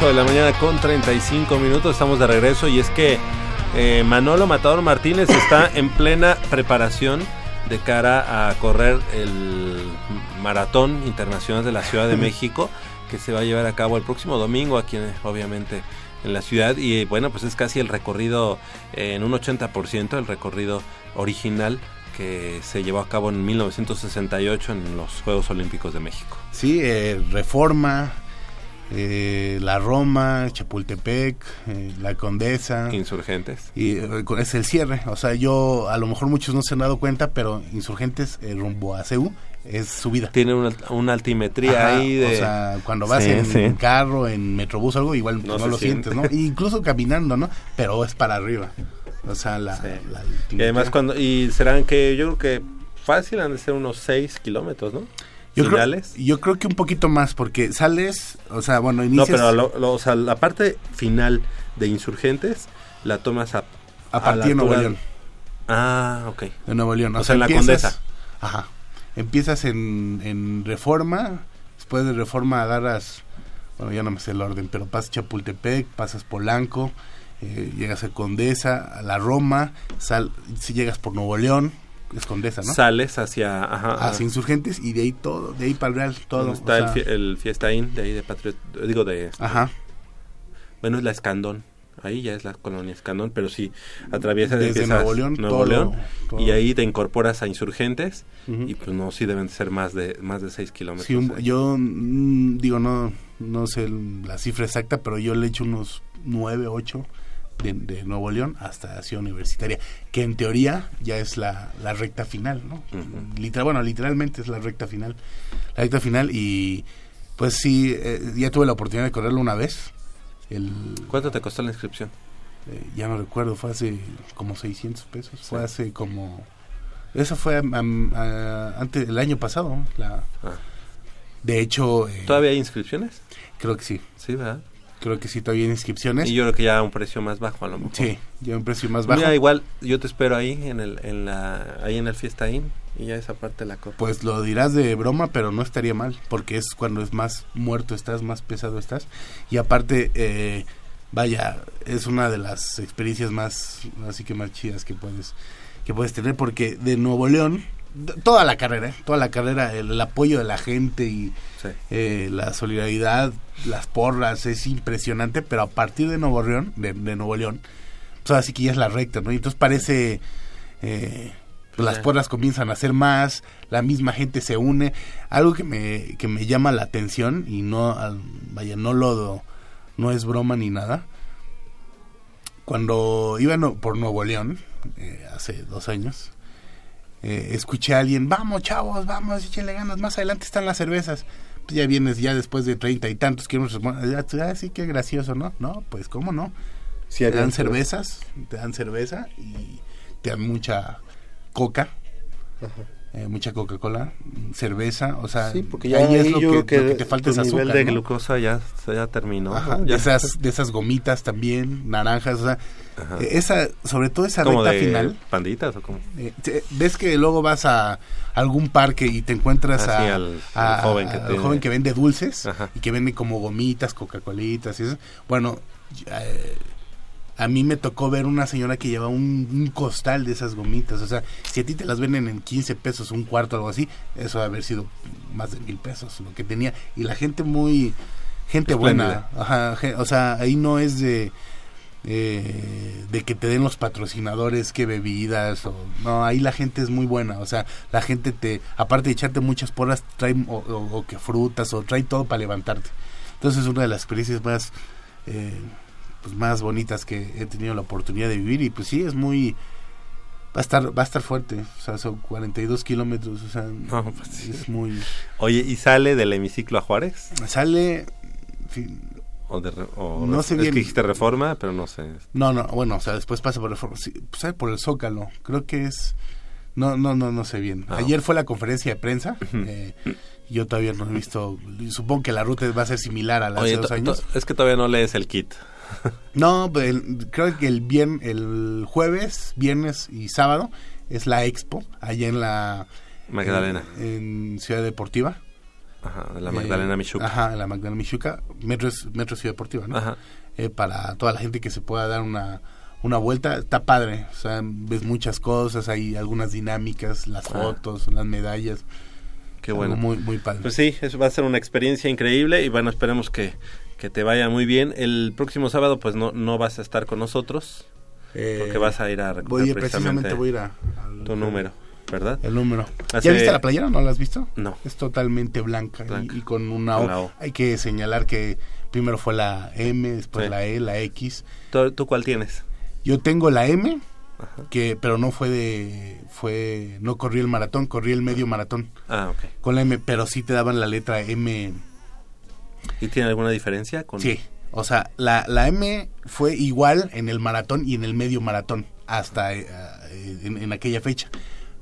Speaker 1: 8 de la mañana con 35 minutos. Estamos de regreso y es que eh, Manolo Matador Martínez está en plena preparación de cara a correr el Maratón Internacional de la Ciudad de México que se va a llevar a cabo el próximo domingo aquí obviamente en la ciudad y bueno pues es casi el recorrido eh, en un 80% el recorrido original que se llevó a cabo en 1968 en los Juegos Olímpicos de México.
Speaker 2: Sí, eh, reforma, eh, la Roma, Chapultepec, eh, la Condesa.
Speaker 1: Insurgentes.
Speaker 2: Y eh, es el cierre. O sea, yo, a lo mejor muchos no se han dado cuenta, pero Insurgentes rumbo a CEU es subida.
Speaker 1: Tiene una, altimetría ahí de...
Speaker 2: O sea, cuando vas en, carro, en metrobús algo, igual no, lo sientes, ¿no? incluso caminando, ¿no? Pero es para arriba. O sea, la...
Speaker 1: y además cuando... Y serán que yo creo que fácil han de ser unos 6 kilómetros, ¿no?
Speaker 2: Yo creo, yo creo que un poquito más, porque sales, o sea, bueno, inicias...
Speaker 1: No, pero o sea, la parte final de Insurgentes la tomas a...
Speaker 2: A partir de Nuevo León.
Speaker 1: Ah, ok.
Speaker 2: De Nuevo León.
Speaker 1: O, sea, en la Condesa.
Speaker 2: Ajá. Empiezas en, en Reforma, después de Reforma agarras, bueno, ya no me sé el orden, pero pasas Chapultepec, pasas Polanco, eh, llegas a Condesa, a la Roma, sal, si llegas por Nuevo León, es Condesa, ¿no?
Speaker 1: Sales hacia...
Speaker 2: hacia Insurgentes y de ahí todo, de ahí para el Real, todo.
Speaker 1: Está el, Fiesta el, Fiestaín, de ahí de Patriot, digo de...
Speaker 2: Ajá.
Speaker 1: Bueno, es la Escandón. Ahí ya es la colonia Escandón, pero sí atraviesa
Speaker 2: Desde Nuevo León,
Speaker 1: Nuevo
Speaker 2: todo-
Speaker 1: León,
Speaker 2: todo.
Speaker 1: y ahí te incorporas a Insurgentes y pues no, sí deben ser más de más de 6 kilómetros.
Speaker 2: Sí, un-
Speaker 1: ahí.
Speaker 2: yo mm, digo, no, no sé la cifra exacta, pero yo le echo unos 9, 8 de, de Nuevo León hasta Ciudad Universitaria, que en teoría ya es la, la recta final, ¿no? Literal, bueno, literalmente es la recta final. La recta final y pues sí, eh, ya tuve la oportunidad de correrlo una vez. El,
Speaker 1: ¿Cuánto te costó la inscripción?
Speaker 2: eh, ya no recuerdo, fue hace como 600 pesos. Fue hace como... Eso fue a- antes el año pasado. La,
Speaker 1: Ah.
Speaker 2: de hecho, eh,
Speaker 1: ¿Todavía hay inscripciones?
Speaker 2: creo que sí.
Speaker 1: Sí, ¿verdad?
Speaker 2: Creo que sí, todavía hay inscripciones.
Speaker 1: Y yo creo que ya a un precio más bajo a lo mejor.
Speaker 2: Sí, ya un precio más bajo.
Speaker 1: Mira, igual yo te espero ahí en el en la ahí en el Fiesta Inn y ya esa parte la corto.
Speaker 2: Pues lo dirás de broma, pero no estaría mal, porque es cuando es más muerto estás, más pesado estás. Y aparte, eh, vaya, es una de las experiencias más, así que más chidas que puedes, que puedes tener, porque de Nuevo León, toda la carrera, ¿eh? toda la carrera, el, el apoyo de la gente y
Speaker 1: Sí.
Speaker 2: eh, la solidaridad, las porras, es impresionante, pero a partir de Nuevo León, de, de Nuevo León, pues ahora sí que ya es la recta, ¿no? Y entonces parece, eh, pues las porras comienzan a hacer más, la misma gente se une, algo que me, que me llama la atención y no, al- vaya, no lo, no es broma ni nada. Cuando iba no- por Nuevo León, eh, hace dos años, eh, escuché a alguien, vamos chavos, vamos, échenle ganas, más adelante están las cervezas. Pues ya vienes ya después de treinta y tantos kilómetros, bueno, ya, ah, sí, qué gracioso, ¿no? No, pues cómo no.
Speaker 1: Sí,
Speaker 2: te dan cervezas, te dan cerveza y te dan mucha coca, eh, mucha Coca-Cola, mm, cerveza, o sea,
Speaker 1: Sí, porque ya
Speaker 2: ahí es lo
Speaker 1: yo
Speaker 2: que, lo que te falta
Speaker 1: tu
Speaker 2: es azúcar,
Speaker 1: nivel de
Speaker 2: ¿no?
Speaker 1: glucosa ya, ya terminó.
Speaker 2: Ajá,
Speaker 1: ¿no?
Speaker 2: de
Speaker 1: Ya.
Speaker 2: esas, de esas gomitas también, naranjas, o sea, eh, esa, sobre todo esa
Speaker 1: ¿Como
Speaker 2: recta
Speaker 1: de
Speaker 2: final.
Speaker 1: panditas o como?
Speaker 2: Eh, te- ves que luego vas a algún parque y te encuentras
Speaker 1: Ah, sí,
Speaker 2: a-
Speaker 1: al-
Speaker 2: a-
Speaker 1: al joven que
Speaker 2: al joven que vende dulces
Speaker 1: Ajá.
Speaker 2: y que vende como gomitas, Coca-Colitas y eso. Bueno, eh, a mí me tocó ver una señora que lleva un, un costal de esas gomitas. O sea, si a ti te las venden en 15 pesos, un cuarto, algo así, eso debe haber sido más de mil pesos lo que tenía. Y la gente muy, gente buena. Ajá, o sea, ahí no es de eh, de que te den los patrocinadores que bebidas o no ahí la gente es muy buena o sea la gente te aparte de echarte muchas porras trae o, o- o que frutas o trae todo para levantarte entonces es una de las experiencias más eh, pues más bonitas que he tenido la oportunidad de vivir y pues sí es muy va a estar va a estar fuerte o sea son 42 kilómetros o sea
Speaker 1: No, pues sí.
Speaker 2: es muy
Speaker 1: Oye, ¿y sale del hemiciclo a Juárez?
Speaker 2: sale en fin,
Speaker 1: ¿O de re- o
Speaker 2: No
Speaker 1: re-
Speaker 2: sé
Speaker 1: es
Speaker 2: bien.
Speaker 1: que dijiste reforma, pero no sé.
Speaker 2: No, no, bueno, o sea, después pasa por el, for- sí, pues, por el Zócalo. Creo que es... No, no, no, no sé bien.
Speaker 1: Ah.
Speaker 2: Ayer fue la conferencia de prensa. eh, yo todavía no he visto... Supongo que la ruta va a ser similar a la de
Speaker 1: Oye,
Speaker 2: hace dos años.
Speaker 1: es que todavía no lees el kit.
Speaker 2: No, pues, el- creo que el, bien, el jueves, viernes y sábado es la expo allá en la...
Speaker 1: Magdalena.
Speaker 2: En, en Ciudad Deportiva.
Speaker 1: Ajá, de la Magdalena
Speaker 2: Eh,
Speaker 1: Michuca.
Speaker 2: Ajá, en la Magdalena Michuca. Metro, Metro Ciudad Deportiva, ¿no?
Speaker 1: Ajá.
Speaker 2: eh, para toda la gente que se pueda dar una, una vuelta. Está padre, o sea, ves muchas cosas, hay algunas dinámicas, las
Speaker 1: Ah.
Speaker 2: fotos, las medallas.
Speaker 1: Qué bueno.
Speaker 2: Muy, muy padre.
Speaker 1: Pues sí, eso va a ser una experiencia increíble y bueno, esperemos que, que te vaya muy bien. El próximo sábado pues no, no vas a estar con nosotros
Speaker 2: Eh,
Speaker 1: porque vas a ir a recoger
Speaker 2: voy,
Speaker 1: precisamente
Speaker 2: precisamente voy a ir a, al-
Speaker 1: tu número, ¿verdad?
Speaker 2: El número.
Speaker 1: Hace-
Speaker 2: ¿Ya viste la playera? ¿No la has visto?
Speaker 1: No.
Speaker 2: Es totalmente blanca, y-
Speaker 1: Blanca.
Speaker 2: Y, con una O. Hay que señalar que primero fue la M, después
Speaker 1: Sí.
Speaker 2: la E, la X.
Speaker 1: ¿Tú, tú cuál tienes?
Speaker 2: Yo tengo la M,
Speaker 1: Ajá.
Speaker 2: que pero no fue de fue no corrí el maratón, corrí el medio maratón
Speaker 1: Ah, ok.
Speaker 2: con la M, pero sí te daban la letra M.
Speaker 1: ¿Y tiene alguna diferencia? Con...
Speaker 2: Sí, o sea, la, la M fue igual en el maratón y en el medio maratón hasta eh, eh, en, en aquella fecha.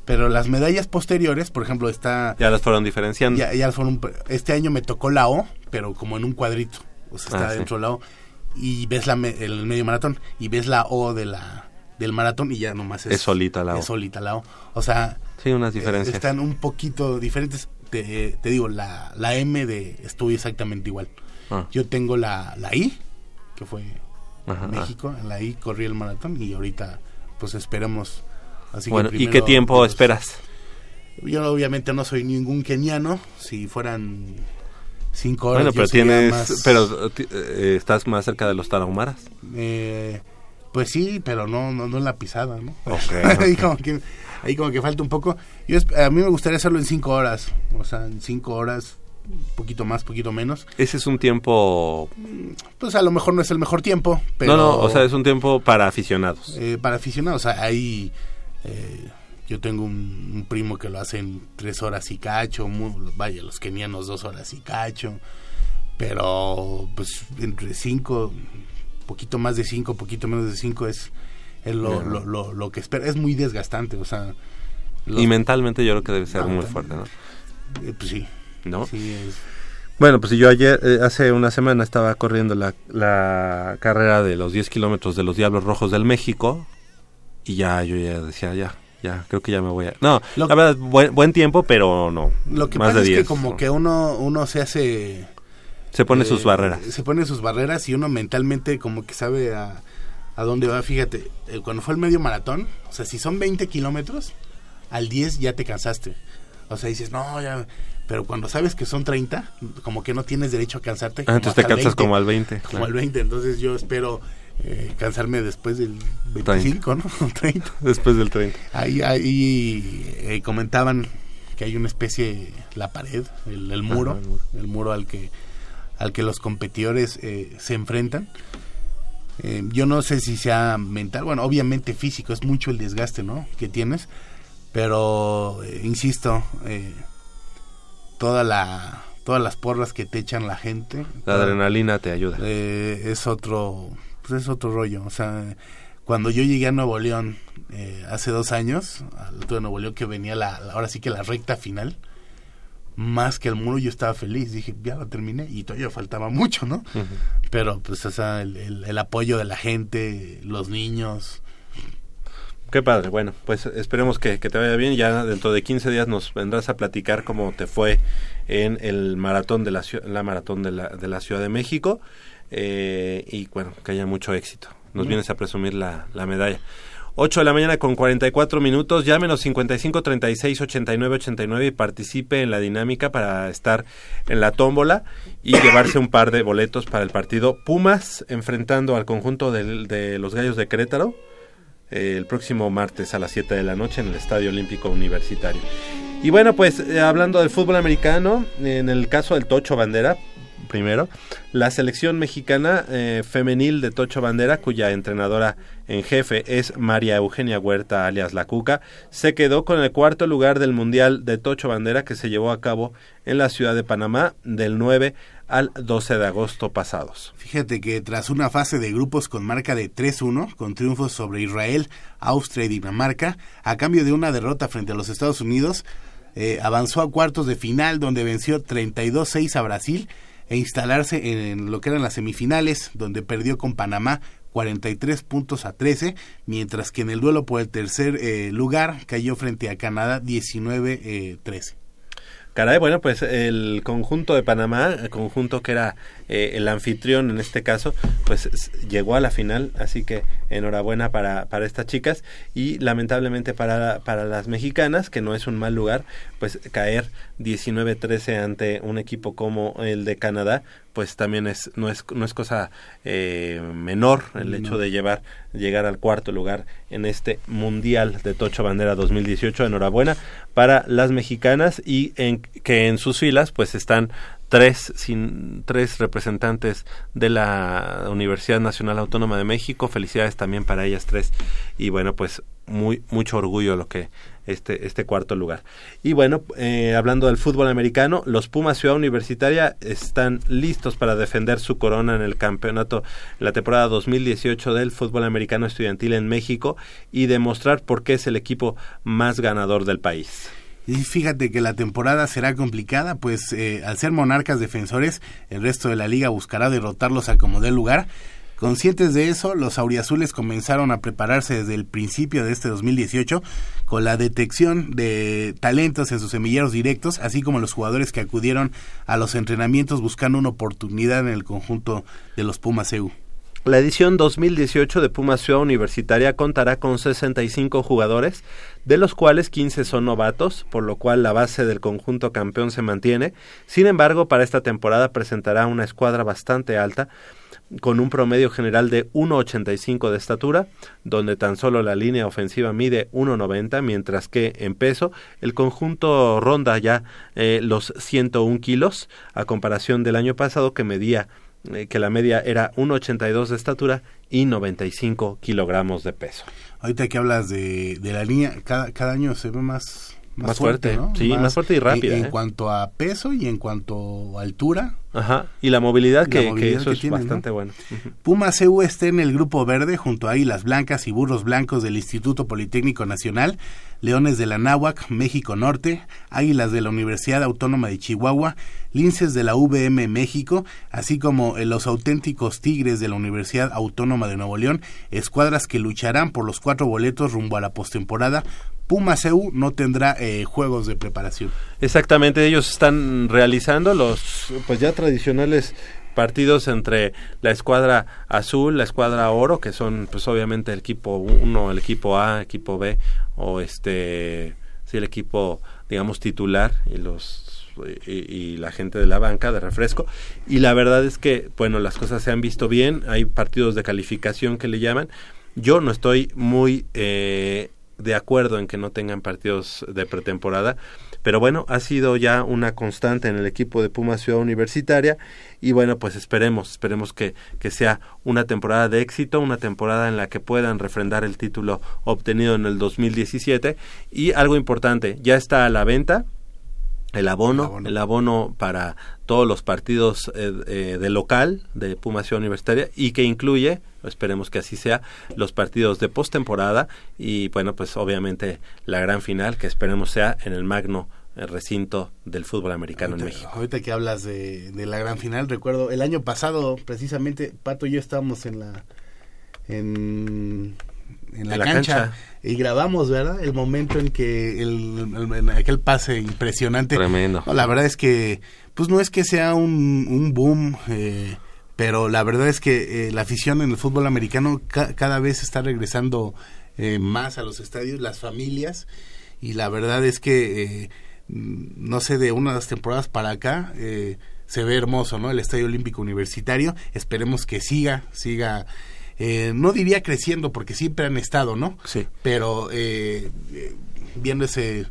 Speaker 2: Pero las medallas posteriores, por ejemplo, está
Speaker 1: Ya las fueron diferenciando.
Speaker 2: ya, ya fueron este año me tocó la O, pero como en un cuadrito, o sea, está
Speaker 1: Ah, sí.
Speaker 2: dentro de la O y ves la el medio maratón y ves la O de la del maratón y ya nomás es
Speaker 1: Es solita la O.
Speaker 2: Es solita la O. O sea,
Speaker 1: Sí, unas diferencias.
Speaker 2: están un poquito diferentes. Te, te digo, la, la M de estuvo exactamente igual.
Speaker 1: Ah,
Speaker 2: Yo tengo la, la I, que fue
Speaker 1: ajá, ajá.
Speaker 2: México, en la I corrí el maratón y ahorita pues esperemos. Así que
Speaker 1: Bueno, ¿y
Speaker 2: primero,
Speaker 1: qué tiempo
Speaker 2: pues,
Speaker 1: esperas?
Speaker 2: Yo obviamente no soy ningún keniano, si fueran cinco horas.
Speaker 1: Bueno, pero tienes,
Speaker 2: más-
Speaker 1: pero eh, estás más cerca de los tarahumaras.
Speaker 2: Eh, pues sí, pero no, no, no en la pisada, ¿no?
Speaker 1: Ok,
Speaker 2: ahí,
Speaker 1: ok.
Speaker 2: como que, ahí como que falta un poco. Yo, a mí me gustaría hacerlo en cinco horas. O sea, en cinco horas, un poquito más, poquito menos.
Speaker 1: Ese es un tiempo...
Speaker 2: Pues a lo mejor no es el mejor tiempo, pero...
Speaker 1: No, no, o sea, es un tiempo para aficionados.
Speaker 2: eh, para aficionados, o sea, ahí... eh, yo tengo un, un primo que lo hace en tres horas y cacho, mu- vaya, los kenianos dos horas y cacho, pero pues entre cinco, poquito más de cinco, poquito menos de cinco es, es lo, lo, lo, lo que espera. Es muy desgastante, o sea... los-
Speaker 1: Y mentalmente yo creo que debe ser
Speaker 2: Ah,
Speaker 1: muy
Speaker 2: también.
Speaker 1: fuerte, ¿no?
Speaker 2: eh, pues sí,
Speaker 1: ¿No?
Speaker 2: sí, es-
Speaker 1: Bueno, pues yo ayer, eh, hace una semana estaba corriendo la, la carrera de los 10 kilómetros de los Diablos Rojos del México y ya yo ya decía, ya, ya, creo que ya me voy a... No,
Speaker 2: Lo-
Speaker 1: la verdad, buen, buen tiempo, pero no.
Speaker 2: Lo que
Speaker 1: más
Speaker 2: pasa
Speaker 1: de
Speaker 2: es
Speaker 1: 10.
Speaker 2: que como
Speaker 1: ¿no?
Speaker 2: que uno, uno se hace...
Speaker 1: Se pone
Speaker 2: eh,
Speaker 1: sus barreras.
Speaker 2: Se pone sus barreras y uno mentalmente como que sabe a, a dónde va. Fíjate, eh, cuando fue el medio maratón, o sea, si son 20 kilómetros, al 10 ya te cansaste. O sea, dices, no, ya... Pero cuando sabes que son 30, como que no tienes derecho a cansarte.
Speaker 1: Ah, entonces te cansas
Speaker 2: 20,
Speaker 1: como al 20.
Speaker 2: Como
Speaker 1: claro.
Speaker 2: al 20, entonces yo espero eh, cansarme después del 25, ¿no? 30.
Speaker 1: Después del 30.
Speaker 2: Ahí, ahí eh, comentaban que hay una especie, la pared, el, el muro,
Speaker 1: Ajá, el muro.
Speaker 2: el muro al que al que los competidores eh, se enfrentan. Eh, yo no sé si sea mental, bueno, obviamente físico, es mucho el desgaste, ¿no? Que tienes, pero eh, insisto, eh, toda la todas las porras que te echan la gente,
Speaker 1: La adrenalina te ayuda.
Speaker 2: es otro pues es otro rollo o sea cuando yo llegué a Nuevo León eh, hace dos años al de Nuevo León que venía la, la- ahora sí que la recta final más que el muro yo estaba feliz dije ya lo terminé y todavía faltaba mucho no pero pues o sea el, el- el apoyo de la gente los niños
Speaker 1: Qué padre. Bueno, pues esperemos que, que te vaya bien. Ya dentro de 15 días nos vendrás a platicar cómo te fue en el maratón de la, la maratón de la, de la Ciudad de México. Eh, y bueno, que haya mucho éxito. Nos vienes a presumir la, la medalla. 8 de la mañana con 44 minutos. Llámenos 55 36 89 89 y participe en la dinámica para estar en la tómbola y llevarse un par de boletos para el partido Pumas enfrentando al conjunto de los Gallos de Querétaro eh, el próximo martes a las 7 de la noche en el Estadio Olímpico Universitario. Y bueno, pues eh, hablando del fútbol americano, en el caso del Tocho Bandera, primero, la selección mexicana eh, femenil de Tocho Bandera, cuya entrenadora en jefe es María Eugenia Huerta, alias La Cuca, se quedó con el cuarto lugar del Mundial de Tocho Bandera que se llevó a cabo en la ciudad de Panamá del 9 al 12 de agosto pasados.
Speaker 2: Fíjate que tras una fase de grupos con marca de 3-1, con triunfos sobre Israel, Austria y Dinamarca, a cambio de una derrota frente a los Estados Unidos, eh, avanzó a cuartos de final donde venció 32-6 a Brasil e instalarse en lo que eran las semifinales, donde perdió con Panamá 43 puntos a 13, mientras que en el duelo por el tercer eh, lugar cayó frente a Canadá 19-13.
Speaker 1: Caray, bueno, pues el conjunto de Panamá, el conjunto que era eh, el anfitrión en este caso, pues llegó a la final, así que enhorabuena para, para estas chicas. Y lamentablemente para, para las mexicanas, que no es un mal lugar, pues caer 19-13 ante un equipo como el de Canadá, pues también es no es no es cosa eh, menor el hecho de llevar llegar al cuarto lugar en este mundial de Tocho Bandera 2018 enhorabuena para las mexicanas y en que en sus filas pues están tres sin tres representantes de la Universidad Nacional Autónoma de México. Felicidades también para ellas tres. Y bueno pues muy mucho orgullo lo que este este cuarto lugar. Y bueno eh, hablando del fútbol americano los Pumas Ciudad Universitaria están listos para defender su corona en el campeonato la temporada 2018 del fútbol americano estudiantil en México y demostrar por qué es el equipo más ganador del país
Speaker 2: Y fíjate que la temporada será complicada, pues eh, al ser monarcas defensores, el resto de la liga buscará derrotarlos a como dé lugar. Conscientes de eso, los auriazules comenzaron a prepararse desde el principio de este 2018 con la detección de talentos en sus semilleros directos, así como los jugadores que acudieron a los entrenamientos buscando una oportunidad en el conjunto de los Pumas EU.
Speaker 1: La edición 2018 de Pumas Ciudad Universitaria contará con 65 jugadores, de los cuales 15 son novatos, por lo cual la base del conjunto campeón se mantiene. Sin embargo, para esta temporada presentará una escuadra bastante alta, con un promedio general de 1,85 de estatura, donde tan solo la línea ofensiva mide 1,90, mientras que en peso el conjunto ronda ya eh, los 101 kilos, a comparación del año pasado que medía que la media era 1,82 de estatura y 95 kilogramos de peso.
Speaker 2: Ahorita que hablas de, de la línea, cada, cada año se ve más,
Speaker 1: Más fuerte, sí, más fuerte y rápida,
Speaker 2: En, en
Speaker 1: ¿eh?
Speaker 2: cuanto a peso y en cuanto a altura.
Speaker 1: Ajá, y la movilidad,
Speaker 2: la
Speaker 1: que, que
Speaker 2: movilidad
Speaker 1: eso
Speaker 2: que
Speaker 1: es
Speaker 2: tiene, ¿no?
Speaker 1: bastante bueno.
Speaker 2: Puma CU está en el grupo verde junto a Águilas Blancas y Burros Blancos del Instituto Politécnico Nacional, Leones de la Náhuac, México Norte, Águilas de la Universidad Autónoma de Chihuahua, Linces de la VM México, así como los auténticos Tigres de la Universidad Autónoma de Nuevo León, escuadras que lucharán por los cuatro boletos rumbo a la postemporada. Puma CU no tendrá eh, juegos de preparación.
Speaker 1: Exactamente, ellos están realizando los pues ya tradicionales partidos entre la escuadra azul, la escuadra oro, que son pues obviamente el equipo 1, el equipo A, equipo B o este sí el equipo digamos titular y los y, y la gente de la banca de refresco y la verdad es que bueno las cosas se han visto bien hay partidos de calificación que le llaman yo no estoy muy eh, de acuerdo en que no tengan partidos de pretemporada pero bueno, ha sido ya una constante en el equipo de Pumas Ciudad Universitaria y bueno, pues esperemos, esperemos que, que sea una temporada de éxito, una temporada en la que puedan refrendar el título obtenido en el 2017 y algo importante, ya está a la venta el abono,
Speaker 2: El abono.
Speaker 1: el abono para todos los partidos eh, eh, de local de Pumas Ciudad Universitaria y que incluye, esperemos que así sea, los partidos de postemporada y bueno, pues obviamente la gran final que esperemos sea en el magno eh, recinto del fútbol americano en
Speaker 2: Ahorita-
Speaker 1: México.
Speaker 2: Ahorita que hablas de, de la gran final, recuerdo el año pasado, precisamente, Pato y yo estábamos en la en, en la,
Speaker 1: En la
Speaker 2: cancha,
Speaker 1: cancha.
Speaker 2: y grabamos, ¿verdad? El momento en que el, el- en aquel pase impresionante.
Speaker 1: Tremendo.
Speaker 2: No, la verdad es que, pues no es que sea un, un boom, eh, pero la verdad es que eh, la afición en el fútbol americano ca- cada vez está regresando eh, más a los estadios, las familias, y la verdad es que, eh, no sé, de unas temporadas para acá, eh, se ve hermoso, ¿no? El Estadio Olímpico Universitario, esperemos que siga, siga, eh, no diría creciendo, porque siempre han estado, ¿no?
Speaker 1: Sí.
Speaker 2: pero eh, eh, viendo ese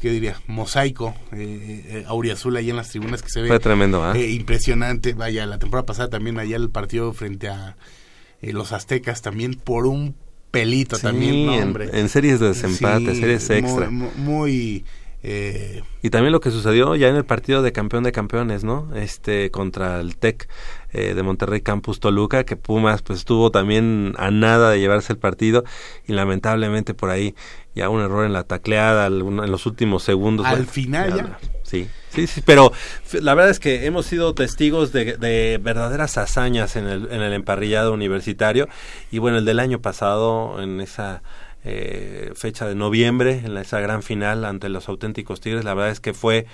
Speaker 2: qué diría mosaico eh, eh, auriazul ahí en las tribunas que se ve
Speaker 1: Fue tremendo, ¿ah?
Speaker 2: eh, impresionante vaya la temporada pasada también allá el partido frente a los aztecas también por un pelito
Speaker 1: Sí,
Speaker 2: también no,
Speaker 1: en-
Speaker 2: hombre
Speaker 1: en series de desempate,
Speaker 2: Sí,
Speaker 1: series
Speaker 2: muy-
Speaker 1: extra.
Speaker 2: mu- muy, eh,
Speaker 1: Y también lo que sucedió ya en el partido de campeón de campeones, ¿no? Este contra el TEC eh, de Monterrey Campus Toluca, que Pumas pues estuvo también a nada de llevarse el partido y lamentablemente por ahí ya un error en la tacleada en los últimos segundos.
Speaker 2: Al
Speaker 1: Bueno,
Speaker 2: final ya.
Speaker 1: Sí, sí, sí, pero la verdad es que hemos sido testigos de, de verdaderas hazañas en el, en el emparrillado universitario y bueno, el del año pasado en esa eh, fecha de noviembre, en esa gran final ante los auténticos Tigres, la verdad es que fue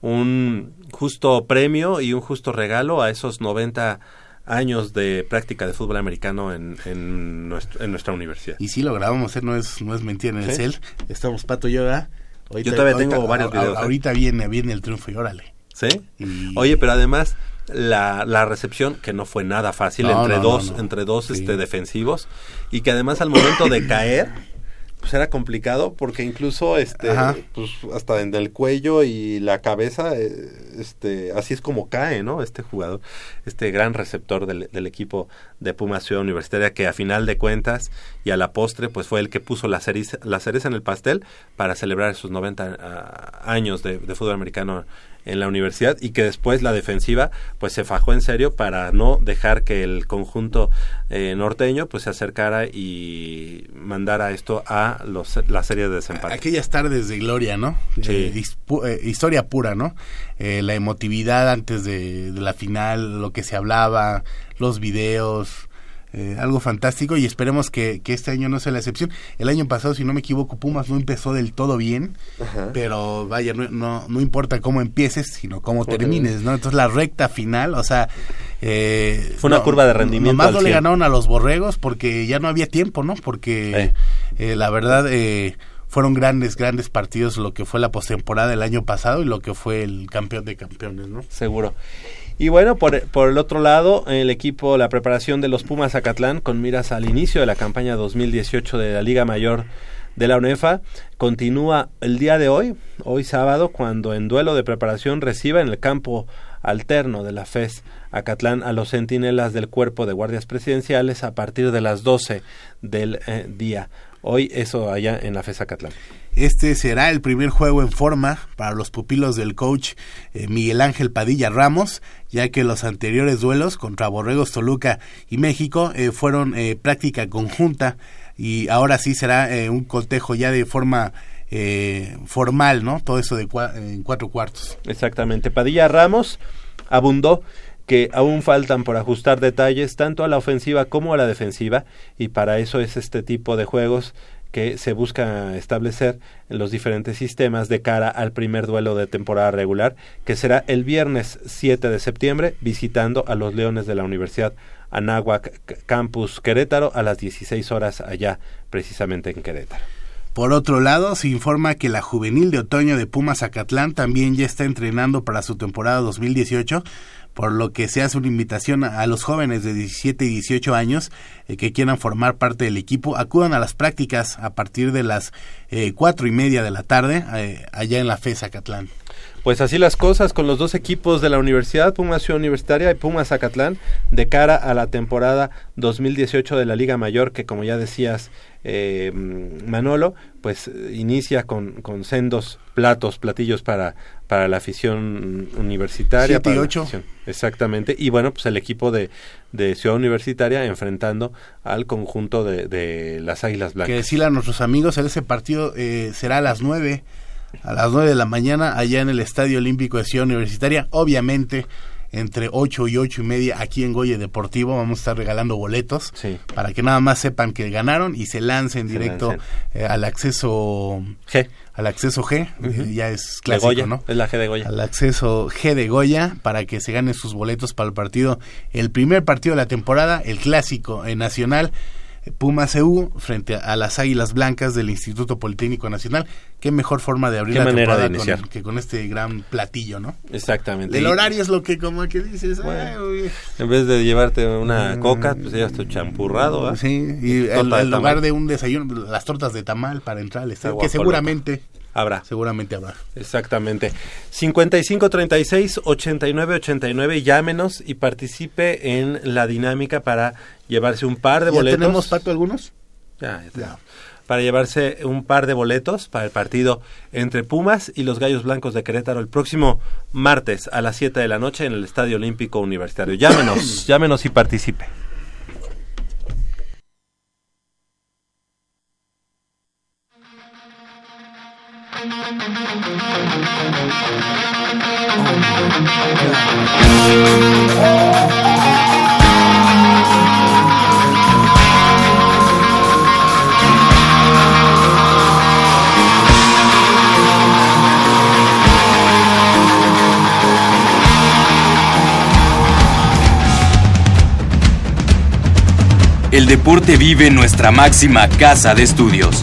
Speaker 1: un justo premio y un justo regalo a esos 90 años de práctica de fútbol americano en, en, nuestro- en nuestra universidad.
Speaker 2: y sí lo grabamos eh, no es no es mentira en el cel estamos pato y yo ¿verdad? Ahorita-
Speaker 1: Yo todavía tengo
Speaker 2: ahorita-
Speaker 1: varios
Speaker 2: a-
Speaker 1: videos, ¿eh?
Speaker 2: ahorita viene viene el triunfo y órale
Speaker 1: ¿Sí?
Speaker 2: Y-
Speaker 1: Oye, pero además la, la recepción que no fue nada fácil
Speaker 2: No,
Speaker 1: entre
Speaker 2: no,
Speaker 1: dos
Speaker 2: no.
Speaker 1: entre dos
Speaker 2: Sí.
Speaker 1: este defensivos y que además al momento de caer pues era complicado porque incluso este
Speaker 2: Ajá.
Speaker 1: pues hasta en el cuello y la cabeza eh, este así es como cae no este jugador este gran receptor del, del equipo de Pumas Ciudad Universitaria que a final de cuentas y a la postre pues fue el que puso la cereza, la cereza en el pastel para celebrar esos 90 ah, años de, de fútbol americano en la universidad y que después la defensiva pues se fajó en serio para no dejar que el conjunto eh, norteño pues se acercara y mandara esto a los, la serie de desempate.
Speaker 2: aquellas tardes de gloria, ¿no?
Speaker 1: Sí.
Speaker 2: Eh, eh, historia pura, ¿no? Eh, la emotividad antes de, de la final, lo que se hablaba, los videos, eh, algo fantástico y esperemos que, que este año no sea la excepción. El año pasado, si no me equivoco, Pumas no empezó del todo bien, pero vaya, no, no, no importa cómo empieces, sino cómo termines, ¿no? Entonces la recta final, o sea, Eh,
Speaker 1: Fue una curva de rendimiento
Speaker 2: Nomás no le
Speaker 1: 100.
Speaker 2: ganaron a los borregos porque ya no había tiempo, ¿no? Porque eh, la verdad eh, fueron grandes, grandes partidos lo que fue la postemporada del año pasado y lo que fue el campeón de campeones, ¿no?
Speaker 1: seguro. Y bueno, por, por el otro lado, el equipo, la preparación de los Pumas Acatlán con miras al inicio de la campaña 2018 de la Liga Mayor de la UNEFA continúa el día de hoy, hoy sábado, cuando en duelo de preparación reciba en el campo alterno de la FES Acatlán a los centinelas del cuerpo de guardias presidenciales a partir de las 12 del eh, día. Hoy eso allá en la FES Acatlán.
Speaker 2: Este será el primer juego en forma para los pupilos del coach eh, Miguel Ángel Padilla Ramos, ya que los anteriores duelos contra Borregos Toluca y México eh, fueron eh, práctica conjunta y ahora sí será eh, un cotejo ya de forma formal, ¿no? Todo eso de cua- en cuatro cuartos.
Speaker 1: Exactamente. Padilla Ramos abundó que aún faltan por ajustar detalles tanto a la ofensiva como a la defensiva y para eso es este tipo de juegos que se busca establecer en los diferentes sistemas de cara al primer duelo de temporada regular, que será el viernes 7 de septiembre, visitando a los Leones de la Universidad Anáhuac Campus Querétaro a las 16 horas allá, precisamente en Querétaro.
Speaker 2: Por otro lado, se informa que la juvenil de otoño de Pumas Acatlán también ya está entrenando para su temporada 2018, por lo que se hace una invitación a, los jóvenes de 17 y 18 años eh, que quieran formar parte del equipo, acudan a las prácticas a partir de las eh, cuatro y media de la tarde eh, allá en la FES Acatlán.
Speaker 1: Pues así las cosas con los dos equipos de la universidad, Pumas Ciudad Universitaria y Pumas Zacatlán, de cara a la temporada 2018 de la Liga Mayor, que como ya decías, eh, Manolo, pues inicia con, con sendos platos, platillos para, para la afición universitaria.
Speaker 2: Y
Speaker 1: afición. Exactamente. Y bueno, pues el equipo de, de Ciudad Universitaria enfrentando al conjunto de, de las Águilas
Speaker 2: Que
Speaker 1: Blancas.
Speaker 2: decirle a nuestros amigos, ese partido eh, será a las 9, a las 9 de la mañana allá en el Estadio Olímpico de Ciudad Universitaria, obviamente entre 8 y 8 y media aquí en Goye Deportivo vamos a estar regalando boletos
Speaker 1: Sí.
Speaker 2: para que nada más sepan que ganaron y se lancen
Speaker 1: Se
Speaker 2: directo
Speaker 1: lancen.
Speaker 2: eh, al acceso
Speaker 1: G.
Speaker 2: al acceso G, eh, ya es clásico,
Speaker 1: Goya.
Speaker 2: ¿no?
Speaker 1: Es la G de Goya.
Speaker 2: Al acceso G de Goya para que se ganen sus boletos para el partido, el primer partido de la temporada, el clásico eh, nacional. Eh, Pumas EU frente a, las Águilas Blancas del Instituto Politécnico Nacional. Qué mejor forma de abrir la
Speaker 1: manera de
Speaker 2: temporada
Speaker 1: iniciar.
Speaker 2: con, que con este gran platillo, ¿no?
Speaker 1: Exactamente.
Speaker 2: El horario es lo que como que dices.
Speaker 1: Bueno.
Speaker 2: "Ay, uy".
Speaker 1: En vez de llevarte una coca, pues ya tu champurrado.
Speaker 2: Mm. Sí, y en lugar de un desayuno, las tortas de tamal para entrar al estadio,
Speaker 1: Agua
Speaker 2: que seguramente,
Speaker 1: Habrá.
Speaker 2: seguramente habrá.
Speaker 1: Exactamente. 55 36 89 89 llámenos y participe en la dinámica para llevarse un par de
Speaker 2: ¿Ya
Speaker 1: boletos.
Speaker 2: tenemos, Pato, algunos?
Speaker 1: Ya. Ya. Para llevarse un par de boletos para el partido entre Pumas y los Gallos Blancos de Querétaro el próximo martes a las 7 de la noche en el Estadio Olímpico Universitario. Llámenos, llámenos y participe.
Speaker 4: El deporte vive en nuestra máxima casa de estudios.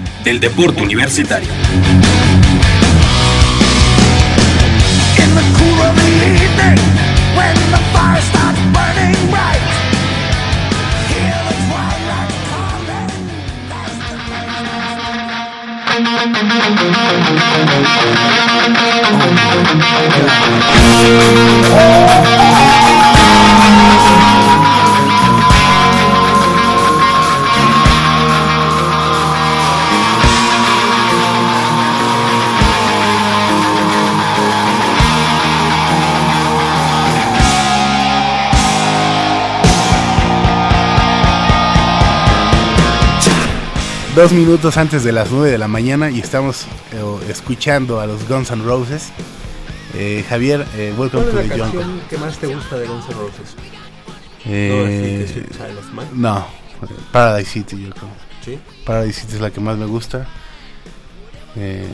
Speaker 4: del deporte universitario.
Speaker 2: Dos minutos antes de las 9 de la mañana y estamos eh, escuchando a los Guns N' Roses. Eh, Javier, eh, welcome to
Speaker 1: ¿Cuál es
Speaker 2: the
Speaker 1: la
Speaker 2: jungle.
Speaker 1: canción que más te gusta de Guns N' Roses?
Speaker 2: Eh,
Speaker 1: no,
Speaker 2: Paradise City, yo creo.
Speaker 1: Sí.
Speaker 2: Paradise City es la que más me gusta. Eh,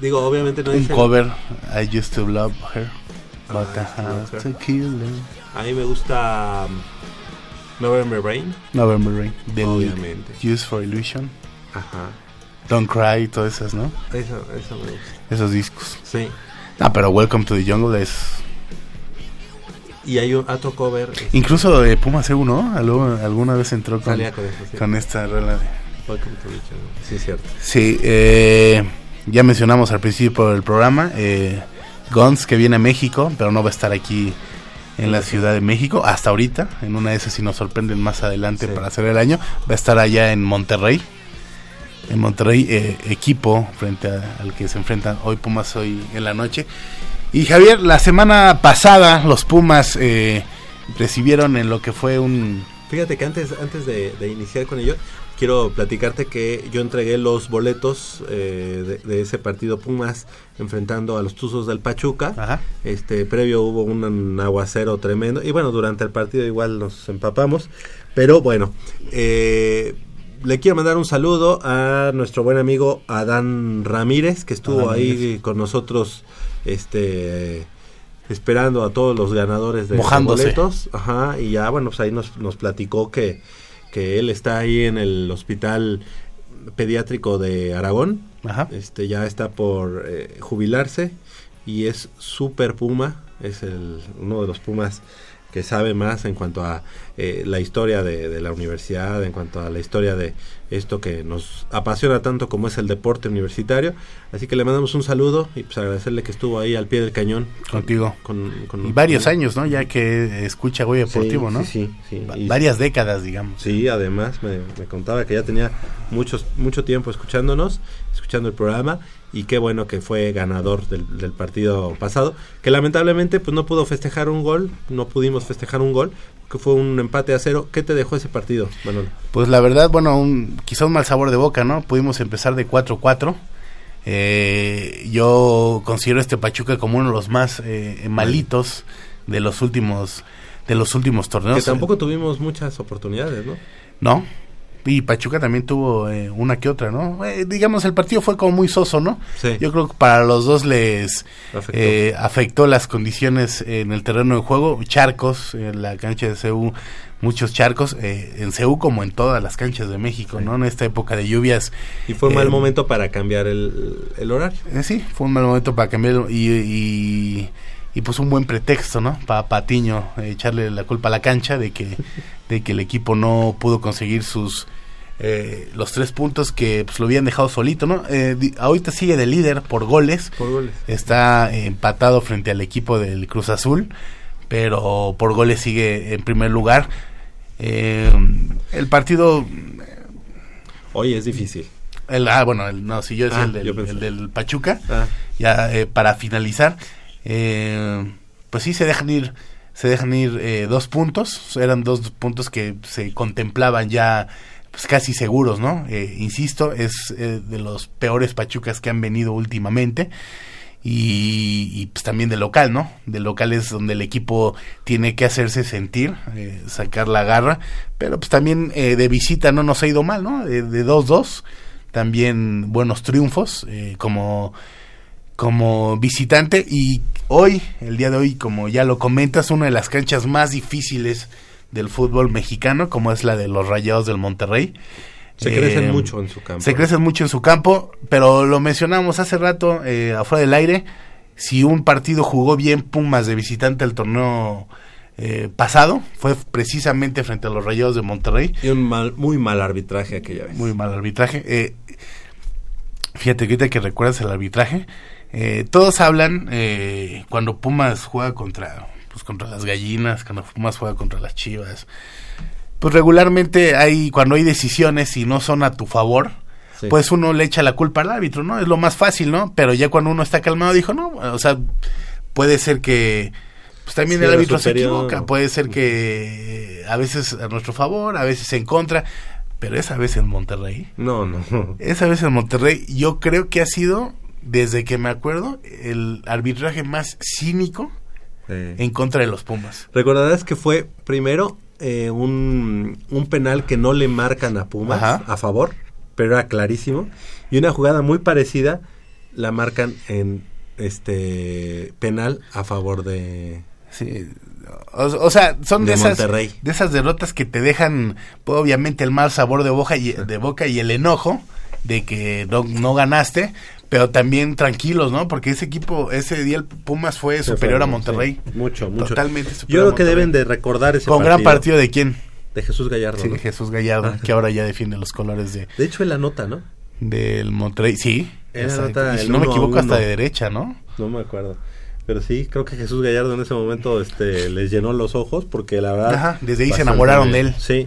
Speaker 1: Digo, obviamente no
Speaker 2: un
Speaker 1: dicen-
Speaker 2: cover, I used to love her, but
Speaker 1: Ah,
Speaker 2: I
Speaker 1: sí,
Speaker 2: had
Speaker 1: sí.
Speaker 2: to kill her.
Speaker 1: A mí me gusta um, November Rain.
Speaker 2: November Rain, The
Speaker 1: Obviamente.
Speaker 2: Use for Illusion,
Speaker 1: Ajá.
Speaker 2: Don't Cry, todas esas, ¿no?
Speaker 1: Eso, eso me gusta.
Speaker 2: Esos discos.
Speaker 1: Sí.
Speaker 2: Ah, pero Welcome to the Jungle es...
Speaker 1: Y hay un otro cover. este,
Speaker 2: Incluso eh, Puma C1, ¿no? Alguna vez entró con,
Speaker 1: con eso, sí.
Speaker 2: con esta rola de...
Speaker 1: Welcome to the Jungle. Sí, cierto.
Speaker 2: Sí, eh, ya mencionamos al principio del programa, eh, Guns que viene a México, pero no va a estar aquí en la Ciudad de México hasta ahorita. En una de esas, si nos sorprenden más adelante
Speaker 1: Sí.
Speaker 2: para hacer el año, va a estar allá en Monterrey. En Monterrey, eh, equipo frente a- al que se enfrentan hoy Pumas, hoy en la noche. Y Javier, la semana pasada los Pumas eh, recibieron en lo que fue un...
Speaker 1: Fíjate que antes, antes de, de iniciar con ello, quiero platicarte que yo entregué los boletos eh, de, de ese partido Pumas enfrentando a los Tuzos del Pachuca.
Speaker 2: Ajá.
Speaker 1: Este previo hubo un aguacero tremendo y bueno, durante el partido igual nos empapamos, pero bueno, eh, le quiero mandar un saludo a nuestro buen amigo Adán Ramírez que estuvo
Speaker 2: Adán
Speaker 1: ahí
Speaker 2: Ramírez.
Speaker 1: con nosotros este esperando a todos los ganadores de de
Speaker 2: Mojándose.
Speaker 1: boletos, ajá, y ya bueno, pues ahí nos, nos platicó que, que él está ahí en el hospital pediátrico de Aragón,
Speaker 2: Ajá.
Speaker 1: este ya está por eh, jubilarse y es super puma es el uno de los pumas que sabe más en cuanto a eh, la historia de, de la universidad en cuanto a la historia de esto que nos apasiona tanto como es el deporte universitario así que le mandamos un saludo y pues agradecerle que estuvo ahí al pie del cañón
Speaker 2: Contigo.
Speaker 1: con, con-
Speaker 2: Y varios
Speaker 1: con-
Speaker 2: años, ¿no? Ya que escucha
Speaker 1: Sí,
Speaker 2: Deportivo, ¿no?
Speaker 1: sí, sí, sí.
Speaker 2: Va-
Speaker 1: Y-
Speaker 2: Varias décadas, digamos.
Speaker 1: Sí, además me, me contaba que ya tenía muchos, mucho tiempo escuchándonos, escuchando el programa y qué bueno que fue ganador del, del partido pasado, que lamentablemente pues no pudo festejar un gol, no pudimos festejar un gol, que fue un empate a cero. ¿Qué te dejó ese partido, Manolo?
Speaker 2: Pues la verdad, bueno, un, quizá un mal sabor de boca, ¿no? Pudimos empezar de 4-4. Eh, yo considero este Pachuca como uno de los más eh, malitos de los últimos de los últimos torneos.
Speaker 1: que tampoco tuvimos muchas oportunidades, ¿no?
Speaker 2: No. Y Pachuca también tuvo eh, una que otra, ¿no? Eh, digamos, el partido fue como muy soso, ¿no?
Speaker 1: Sí.
Speaker 2: Yo creo que para los dos les
Speaker 1: Afectó.
Speaker 2: eh, afectó las condiciones en el terreno de juego, charcos, en la cancha de CEU, muchos charcos, eh, en CEU como en todas las canchas de México,
Speaker 1: Sí.
Speaker 2: ¿no? En esta época de lluvias.
Speaker 1: Y fue un mal momento para cambiar el, el horario.
Speaker 2: sí, fue un mal momento para cambiar y, y, y, pues un buen pretexto, ¿no? Para Patiño eh, echarle la culpa a la cancha de que, de que el equipo no pudo conseguir sus eh, los tres puntos que pues, lo habían dejado solito, ¿no? Eh, di- ahorita sigue de líder por goles,
Speaker 1: Por goles.
Speaker 2: está eh, empatado frente al equipo del Cruz Azul, pero por goles sigue en primer lugar. Eh, el partido
Speaker 1: Oye, es difícil.
Speaker 2: el, ah, bueno, el, no, si yo decía
Speaker 1: Ah,
Speaker 2: el, del,
Speaker 1: yo pensé.
Speaker 2: el del Pachuca,
Speaker 1: Ah,
Speaker 2: ya eh, para finalizar, eh, pues sí se dejan ir, se dejan ir eh, dos puntos, eran dos puntos que se contemplaban ya pues casi seguros, ¿no? Eh, insisto, es eh, de los peores Pachucas que han venido últimamente. Y, pues también de local, ¿no? De local es donde el equipo tiene que hacerse sentir, eh, sacar la garra, pero pues también de visita no nos ha ido mal, ¿no? De 2-2, también buenos triunfos, eh, como como visitante y hoy, el día de hoy, como ya lo comentas, una de las canchas más difíciles del fútbol mexicano, como es la de los Rayados del Monterrey.
Speaker 1: se
Speaker 2: Eh,
Speaker 1: crecen mucho en su campo.
Speaker 2: Se crecen mucho en su campo, pero lo mencionamos hace rato, eh, afuera del aire, si un partido jugó bien Pumas de visitante el torneo eh, pasado, fue precisamente frente a los Rayados de Monterrey.
Speaker 1: Y un mal, muy mal arbitraje aquella vez.
Speaker 2: Muy mal arbitraje. Eh, fíjate que ahorita que recuerdas el arbitraje, eh, todos hablan eh, cuando Pumas juega contra, pues, contra las gallinas, cuando Pumas juega contra las chivas. Pues regularmente hay, cuando hay decisiones y no son a tu favor,
Speaker 1: Sí.
Speaker 2: pues uno le echa la culpa al árbitro, ¿no? Es lo más fácil, ¿no? Pero ya cuando uno está calmado dijo, no, o sea, puede ser que pues también
Speaker 1: Sí,
Speaker 2: el árbitro se equivoca, puede ser que a veces a nuestro favor, a veces en contra, pero esa vez en Monterrey,
Speaker 1: No, no.
Speaker 2: esa vez en Monterrey, yo creo que ha sido, desde que me acuerdo, el arbitraje más cínico
Speaker 1: Eh,
Speaker 2: en contra de los Pumas.
Speaker 1: Recordarás que fue primero eh, un, un penal que no le marcan a Pumas
Speaker 2: Ajá.
Speaker 1: a favor, pero era clarísimo. Y una jugada muy parecida la marcan en este penal a favor de...
Speaker 2: Sí. O, o sea, son de,
Speaker 1: De
Speaker 2: esas
Speaker 1: Monterrey.
Speaker 2: de esas derrotas que te dejan pues, obviamente el mal sabor de boca y de boca y el enojo de que no, no ganaste, pero también tranquilos, ¿no? Porque ese equipo ese día el Pumas fue superior a
Speaker 1: Sí,
Speaker 2: Monterrey.
Speaker 1: mucho, mucho.
Speaker 2: Totalmente
Speaker 1: Yo
Speaker 2: superior
Speaker 1: creo
Speaker 2: a
Speaker 1: que deben de recordar ese
Speaker 2: con gran partido de quién?
Speaker 1: de Jesús Gallardo.
Speaker 2: Sí,
Speaker 1: ¿no?
Speaker 2: Jesús Gallardo, que ahora ya defiende los colores de
Speaker 1: De hecho, él anota, ¿no?
Speaker 2: del Monterrey. Sí.
Speaker 1: Anota
Speaker 2: Y si no me equivoco hasta de derecha, ¿no?
Speaker 1: No me acuerdo. Pero sí, creo que Jesús Gallardo en ese momento este, les llenó los ojos porque la verdad...
Speaker 2: Ajá, desde ahí se enamoraron
Speaker 1: bien.
Speaker 2: de él.
Speaker 1: Sí.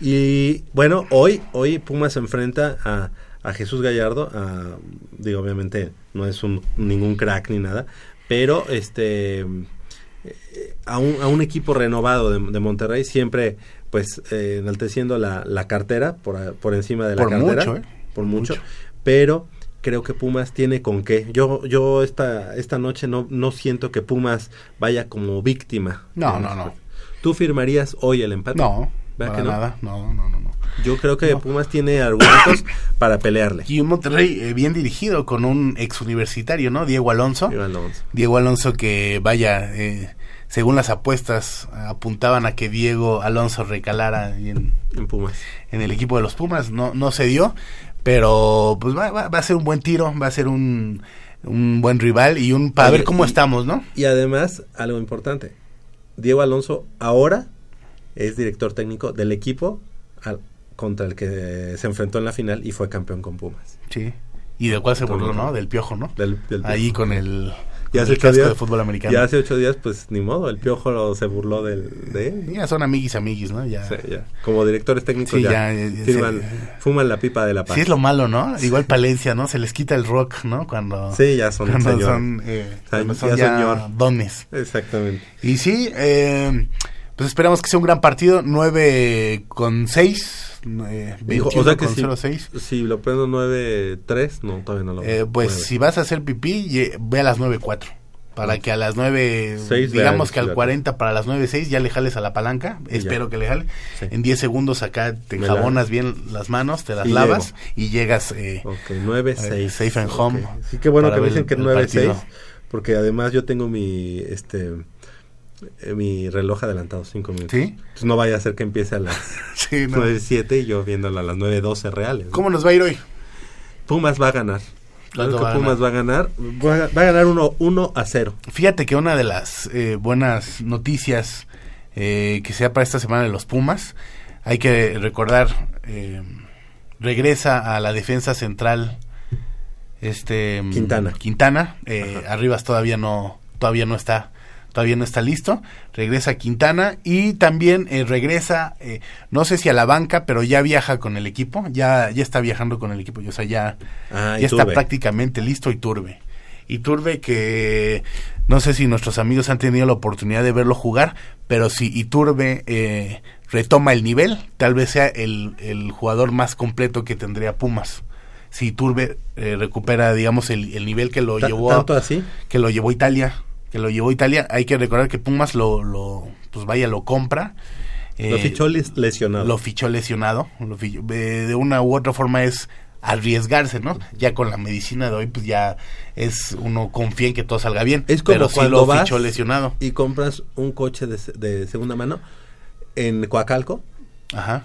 Speaker 1: Y bueno, hoy, hoy Pumas se enfrenta a, a Jesús Gallardo. A, digo, obviamente no es un, ningún crack ni nada, pero este eh, a un, a un equipo renovado de, de Monterrey siempre pues eh, enalteciendo la, la cartera por, por encima de la
Speaker 2: Por
Speaker 1: cartera
Speaker 2: mucho, ¿eh?
Speaker 1: por mucho, pero creo que Pumas tiene con qué. Yo yo esta esta noche no no siento que Pumas vaya como víctima.
Speaker 2: No, no, no.
Speaker 1: ¿Tú firmarías hoy el empate?
Speaker 2: No,
Speaker 1: ¿Verdad
Speaker 2: para
Speaker 1: que no?
Speaker 2: nada. No, no, no, no.
Speaker 1: Yo creo que
Speaker 2: No.
Speaker 1: Pumas tiene argumentos para pelearle.
Speaker 2: Y un Monterrey eh, bien dirigido con un ex universitario, ¿no? Diego Alonso.
Speaker 1: Diego Alonso.
Speaker 2: Diego Alonso que vaya, eh, según las apuestas apuntaban a que Diego Alonso recalara en,
Speaker 1: En Pumas.
Speaker 2: en el equipo de los Pumas, no, no se dio, pero pues va, va, va a ser un buen tiro, va a ser un, un buen rival y un para
Speaker 1: Oye,
Speaker 2: ver cómo
Speaker 1: y-
Speaker 2: estamos, ¿no?
Speaker 1: Y además, algo importante. Diego Alonso ahora es director técnico del equipo al- contra el que se enfrentó en la final y fue campeón con Pumas.
Speaker 2: Sí. Y del cual se burló, ¿no? Del piojo, ¿no?
Speaker 1: Del, del
Speaker 2: Ahí con el,
Speaker 1: Y hace ocho días-
Speaker 2: de fútbol americano.
Speaker 1: Ya hace ocho días, pues ni modo, el piojo lo- se burló del, de él.
Speaker 2: Ya son amiguis, amiguis, ¿no? Ya.
Speaker 1: Sí, ya. Como directores técnicos
Speaker 2: Sí,
Speaker 1: ya,
Speaker 2: ya,
Speaker 1: firman- fuman la pipa de la paz.
Speaker 2: Sí, es lo malo, ¿no? Igual Palencia, ¿no? Se les quita el rock, ¿no? Cuando,
Speaker 1: Sí, ya son
Speaker 2: cuando
Speaker 1: señor.
Speaker 2: son, eh, son ya
Speaker 1: señor.
Speaker 2: dones.
Speaker 1: Exactamente.
Speaker 2: Y sí, eh, pues esperamos que sea un gran partido. 9 con 6. Eh,
Speaker 1: Dijo,
Speaker 2: 21
Speaker 1: o sea que
Speaker 2: con
Speaker 1: si,
Speaker 2: 0, 6.
Speaker 1: si lo prendo 9-3, no, todavía no lo
Speaker 2: Eh, pues
Speaker 1: nueve.
Speaker 2: si vas a hacer pipí, ve a las 9.4. Para que a las 9,
Speaker 1: Seis
Speaker 2: digamos
Speaker 1: vean,
Speaker 2: que al
Speaker 1: fíjate.
Speaker 2: 40 para las 9.6 ya le jales a la palanca.
Speaker 1: Y ya.
Speaker 2: Espero que le jale.
Speaker 1: Sí.
Speaker 2: En 10 segundos acá te
Speaker 1: Me la-
Speaker 2: jabonas bien las manos, te las
Speaker 1: Y
Speaker 2: lavas y llegas. Eh,
Speaker 1: Ok, 9-6.
Speaker 2: Eh, safe and home.
Speaker 1: Ok. Sí, qué bueno que me dicen que
Speaker 2: el
Speaker 1: 9-6.
Speaker 2: partido.
Speaker 1: Porque además yo tengo mi este mi reloj adelantado 5 minutos.
Speaker 2: ¿Sí?
Speaker 1: Entonces no vaya a ser que empiece a las
Speaker 2: sí, no.
Speaker 1: 9-7 y yo viéndola a las 9-12 reales. ¿no?
Speaker 2: ¿Cómo nos va a ir hoy?
Speaker 1: Pumas va a ganar.
Speaker 2: ¿Cuánto
Speaker 1: Creo que
Speaker 2: va
Speaker 1: Pumas va a ganar. Va a, va a ganar 1 1 a 0.
Speaker 2: Fíjate que una de las eh, buenas noticias eh, que sea para esta semana de los Pumas, hay que recordar, eh, regresa a la defensa central este
Speaker 1: Quintana.
Speaker 2: Quintana, eh, Arribas todavía no todavía no está todavía no está listo, regresa Quintana y también eh, regresa, eh, no sé si a la banca, pero ya viaja con el equipo, ya ya está viajando con el equipo, o sea, ya
Speaker 1: Ah,
Speaker 2: ya está prácticamente listo Iturbe. Iturbe que no sé si nuestros amigos han tenido la oportunidad de verlo jugar, pero si Iturbe eh, retoma el nivel, tal vez sea el, el jugador más completo que tendría Pumas. Si Iturbe eh, recupera, digamos, el, el nivel que lo llevó
Speaker 1: ¿Tanto así?
Speaker 2: que lo llevó Italia, que lo llevó Italia, hay que recordar que Pumas lo, lo pues vaya, lo compra.
Speaker 1: Lo
Speaker 2: eh,
Speaker 1: fichó les- lesionado.
Speaker 2: lo fichó lesionado. Lo fichó- eh, de una u otra forma es arriesgarse, ¿no? Ya con la medicina de hoy, pues ya es uno confía en que todo salga bien.
Speaker 1: Es como
Speaker 2: pero sí
Speaker 1: cuando
Speaker 2: lo
Speaker 1: vas
Speaker 2: fichó lesionado.
Speaker 1: y compras un coche de, de segunda mano en Coacalco.
Speaker 2: Ajá.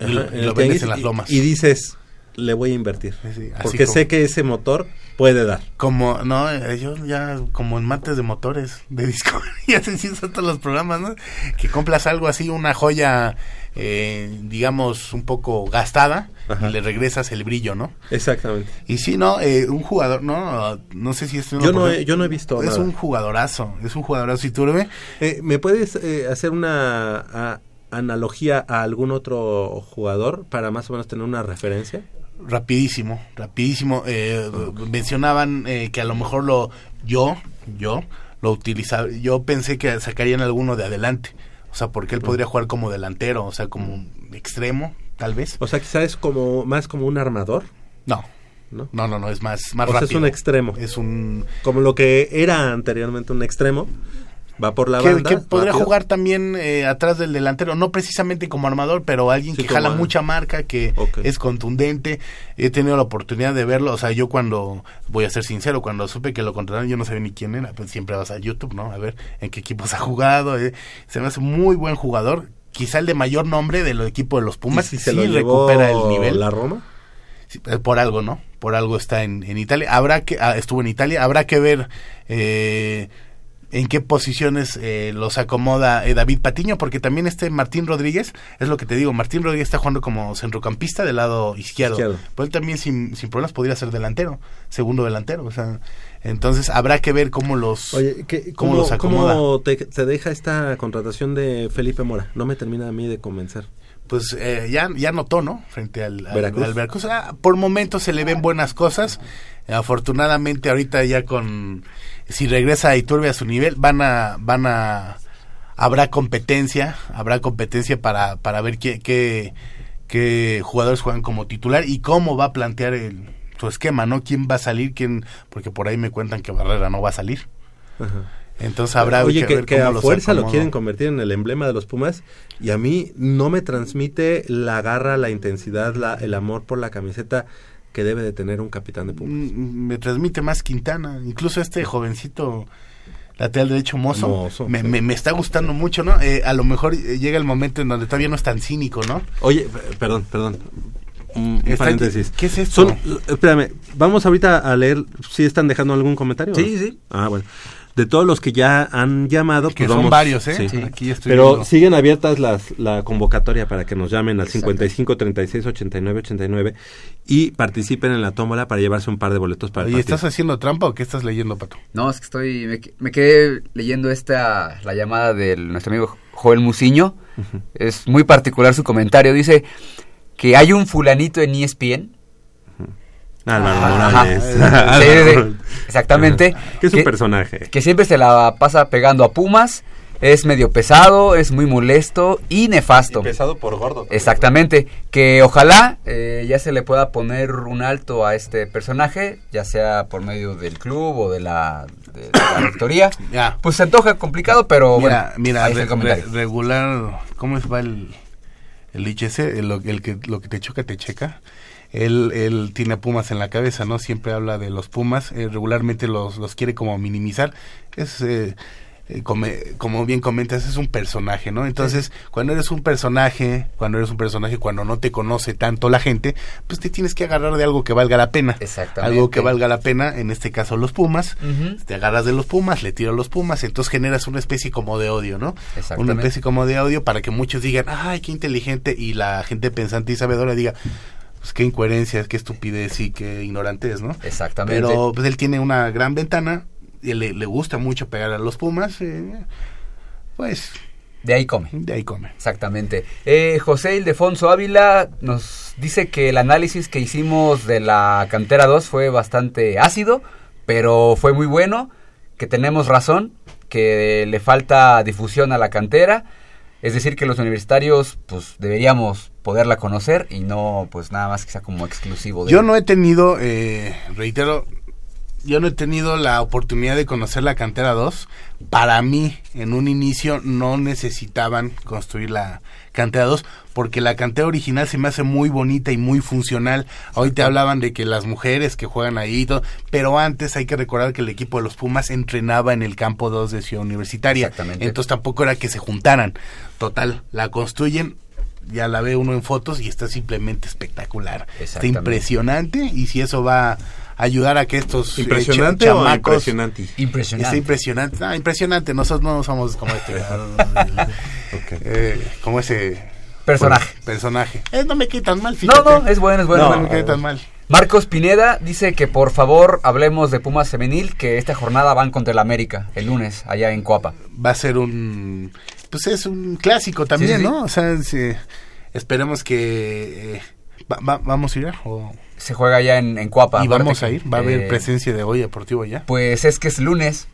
Speaker 2: Y lo, y vendes en las
Speaker 1: y-
Speaker 2: lomas.
Speaker 1: Y, dices, le voy a invertir.
Speaker 2: Sí,
Speaker 1: porque
Speaker 2: como-
Speaker 1: sé que ese motor puede dar.
Speaker 2: Como, no, yo ya como en mates de motores de disco, ya se hicieron todos los programas, ¿no? Que compras algo así, una joya, eh, digamos, un poco gastada
Speaker 1: Ajá.
Speaker 2: y le regresas el brillo, ¿no?
Speaker 1: Exactamente.
Speaker 2: Y sí, ¿no? Eh, un jugador, ¿no? No sé si es
Speaker 1: Yo no, he, yo no he visto
Speaker 2: Es
Speaker 1: nada.
Speaker 2: un jugadorazo, es un jugadorazo Iturbe.
Speaker 1: Eh, ¿Me puedes eh, hacer una a- analogía a algún otro jugador para más o menos tener una referencia?
Speaker 2: Rapidísimo, rapidísimo. Eh, Mencionaban eh, que a lo mejor lo yo, yo lo utilizaba. Yo pensé que sacarían alguno de adelante, o sea, porque él podría jugar como delantero, o sea, como extremo, tal vez.
Speaker 1: O sea, quizás es como más como un armador.
Speaker 2: No,
Speaker 1: ¿No?
Speaker 2: no, no, no, es más, más
Speaker 1: O sea, es
Speaker 2: rápido.
Speaker 1: un extremo.
Speaker 2: Es un...
Speaker 1: Como lo que era anteriormente un extremo. Va por la
Speaker 2: que,
Speaker 1: banda.
Speaker 2: que podría
Speaker 1: rápido.
Speaker 2: jugar también eh, atrás del delantero, no precisamente como armador, pero alguien
Speaker 1: Sí,
Speaker 2: que jala
Speaker 1: al-
Speaker 2: mucha marca, que es contundente. He tenido la oportunidad de verlo, o sea, yo cuando, voy a ser sincero, cuando supe que lo contrataron, yo no sabía ni quién era, pues siempre vas a YouTube, ¿no? A ver en qué equipos ha jugado. eh. Se me hace muy buen jugador, quizá el de mayor nombre del equipo de los Pumas,
Speaker 1: ¿Y
Speaker 2: y
Speaker 1: si se
Speaker 2: sí
Speaker 1: llevó
Speaker 2: recupera el nivel.
Speaker 1: la Roma.
Speaker 2: Sí, eh, por algo, ¿no? Por algo está en, en Italia. Habrá que ah, estuvo en Italia. Habrá que ver eh, en qué posiciones eh, los acomoda eh, David Patiño, porque también este Martín Rodríguez es lo que te digo. Martín Rodríguez está jugando como centrocampista del lado izquierdo.
Speaker 1: Izquierdo.
Speaker 2: Pero él también sin, sin problemas podría ser delantero, segundo delantero. O sea, entonces habrá que ver cómo los
Speaker 1: Oye, ¿qué-
Speaker 2: cómo
Speaker 1: ¿cómo,
Speaker 2: los acomoda.
Speaker 1: cómo te, te deja esta contratación de Felipe Mora? No me termina a mí de convencer.
Speaker 2: pues eh, ya, ya notó, ¿no? Frente al, al-
Speaker 1: Veracruz.
Speaker 2: al Veracruz. Ah, por momentos se le ven buenas cosas. Afortunadamente ahorita ya con si regresa a Iturbe a su nivel van a van a habrá competencia, habrá competencia para para ver qué qué, qué jugadores juegan como titular y cómo va a plantear el su esquema, ¿no? ¿Quién va a salir? ¿Quién? Porque por ahí me cuentan que Barrera no va a salir.
Speaker 1: Ajá.
Speaker 2: Entonces habrá
Speaker 1: Oye,
Speaker 2: que,
Speaker 1: que,
Speaker 2: ver
Speaker 1: que
Speaker 2: cómo
Speaker 1: a fuerza lo quieren convertir en el emblema de los Pumas y a mí no me transmite la garra, la intensidad, la, el amor por la camiseta que debe de tener un capitán de Pumas.
Speaker 2: Mm, me transmite más Quintana. Incluso este jovencito lateral derecho Mozo,
Speaker 1: Mozo,
Speaker 2: me,
Speaker 1: sí.
Speaker 2: me, me está gustando mucho, ¿no? Eh, a lo mejor eh, llega el momento en donde todavía no es tan cínico, ¿no?
Speaker 1: Oye, p- perdón, perdón. Un,
Speaker 2: Está-
Speaker 1: paréntesis.
Speaker 2: ¿qué es esto?
Speaker 1: Son, espérame, vamos ahorita a leer si están dejando algún comentario.
Speaker 3: Sí, sí.
Speaker 1: Ah, bueno. De todos los que ya han llamado,
Speaker 2: Que
Speaker 1: pues
Speaker 2: son
Speaker 1: vamos-
Speaker 2: varios, ¿eh?
Speaker 1: sí.
Speaker 2: Sí. Aquí ya estoy
Speaker 1: Pero
Speaker 2: viendo.
Speaker 1: siguen abiertas las la convocatoria para que nos llamen al 55 36 89 89 y participen en la tómbola para llevarse un par de boletos para el partido.
Speaker 2: ¿estás haciendo trampa o qué estás leyendo, Pato?
Speaker 3: No, es que estoy. Me, me quedé leyendo esta. La llamada de nuestro amigo Joel Muciño. Es muy particular su comentario. Dice que hay un fulanito en ESPN.
Speaker 1: Álvaro
Speaker 3: Ajá.
Speaker 1: Morales.
Speaker 3: Sí, sí,
Speaker 1: Álvaro.
Speaker 3: sí. Exactamente.
Speaker 1: Que es un personaje.
Speaker 3: Que siempre se la pasa pegando a Pumas. Es medio pesado, es muy molesto y nefasto.
Speaker 1: Pesado por gordo.
Speaker 3: Exactamente, que ojalá eh, ya se le pueda poner un alto a este personaje, ya sea por medio del club o de la, de la rectoría.
Speaker 2: Ya.
Speaker 3: Pues se antoja complicado, pero
Speaker 2: mira,
Speaker 3: bueno,
Speaker 2: mira,
Speaker 3: ahí
Speaker 2: re-
Speaker 3: el comentario.
Speaker 2: re- regular, ¿cómo es va el, el dicho ese? El, lo- el que, lo que te choca, te checa. Él, él tiene a Pumas en la cabeza, ¿no? Siempre habla de los Pumas, eh, regularmente los, los quiere como minimizar. Es, eh, eh, come- como bien comentas, es un personaje, ¿no? Entonces, cuando eres un personaje, cuando eres un personaje, cuando no te conoce tanto la gente, pues te tienes que agarrar de algo que valga la pena.
Speaker 3: Exactamente.
Speaker 2: Algo que valga la pena, en este caso los Pumas. Te agarras de los Pumas, le tiras a los Pumas, entonces generas una especie como de odio, ¿no? Una
Speaker 3: Exactamente.
Speaker 2: especie como de odio para que muchos digan, ay, qué inteligente, y la gente pensante y sabedora diga, pues qué incoherencia, qué estupidez y qué ignorante es, ¿no?
Speaker 3: Exactamente.
Speaker 2: Pero pues él tiene una gran ventana, y le, le gusta mucho pegar a los Pumas, eh, pues
Speaker 3: De ahí come.
Speaker 2: de ahí come.
Speaker 3: Exactamente. Eh, José Ildefonso Ávila nos dice que el análisis que hicimos de la cantera 2 fue bastante ácido, pero fue muy bueno, que tenemos razón, que le falta difusión a la cantera, es decir, que los universitarios pues deberíamos poderla conocer y no pues nada más que sea como exclusivo de
Speaker 2: Yo no he tenido, eh, reitero, yo no he tenido la oportunidad de conocer la cantera 2. Para mí, en un inicio, no necesitaban construir la cantera 2 porque la cantera original se me hace muy bonita y muy funcional. Hoy te hablaban de que las mujeres que juegan ahí y todo, pero antes hay que recordar que el equipo de los Pumas entrenaba en el campo 2 de Ciudad Universitaria.
Speaker 3: Exactamente.
Speaker 2: Entonces tampoco era que se juntaran. Total, la construyen, ya la ve uno en fotos y está simplemente espectacular. Está impresionante y si eso va ayudar a que estos eh,
Speaker 1: ¿Impresionante
Speaker 2: cha-
Speaker 1: o
Speaker 2: chamacos-
Speaker 1: impresionante?
Speaker 3: Impresionante.
Speaker 2: Está impresionante. Ah, impresionante. Nosotros no somos como este. eh, como ese
Speaker 3: Personaje.
Speaker 2: personaje. Eh, no me quitan mal,
Speaker 3: No,
Speaker 2: fíjate.
Speaker 3: no, es bueno, es bueno.
Speaker 2: No, me quedé tan mal.
Speaker 3: Marcos Pineda dice que por favor hablemos de Pumas Femenil, que esta jornada van contra el América el lunes allá en Coapa.
Speaker 2: Va a ser un. Pues es un clásico también,
Speaker 3: Sí, sí, sí.
Speaker 2: ¿no? O sea, sí, esperemos que. Eh, va- va- ¿Vamos a ir? O,
Speaker 3: Se juega allá en, en Coapa.
Speaker 2: ¿Y vamos a ir? ¿Va a haber
Speaker 3: eh,
Speaker 2: presencia de hoy deportivo ya?
Speaker 3: Pues es que es lunes.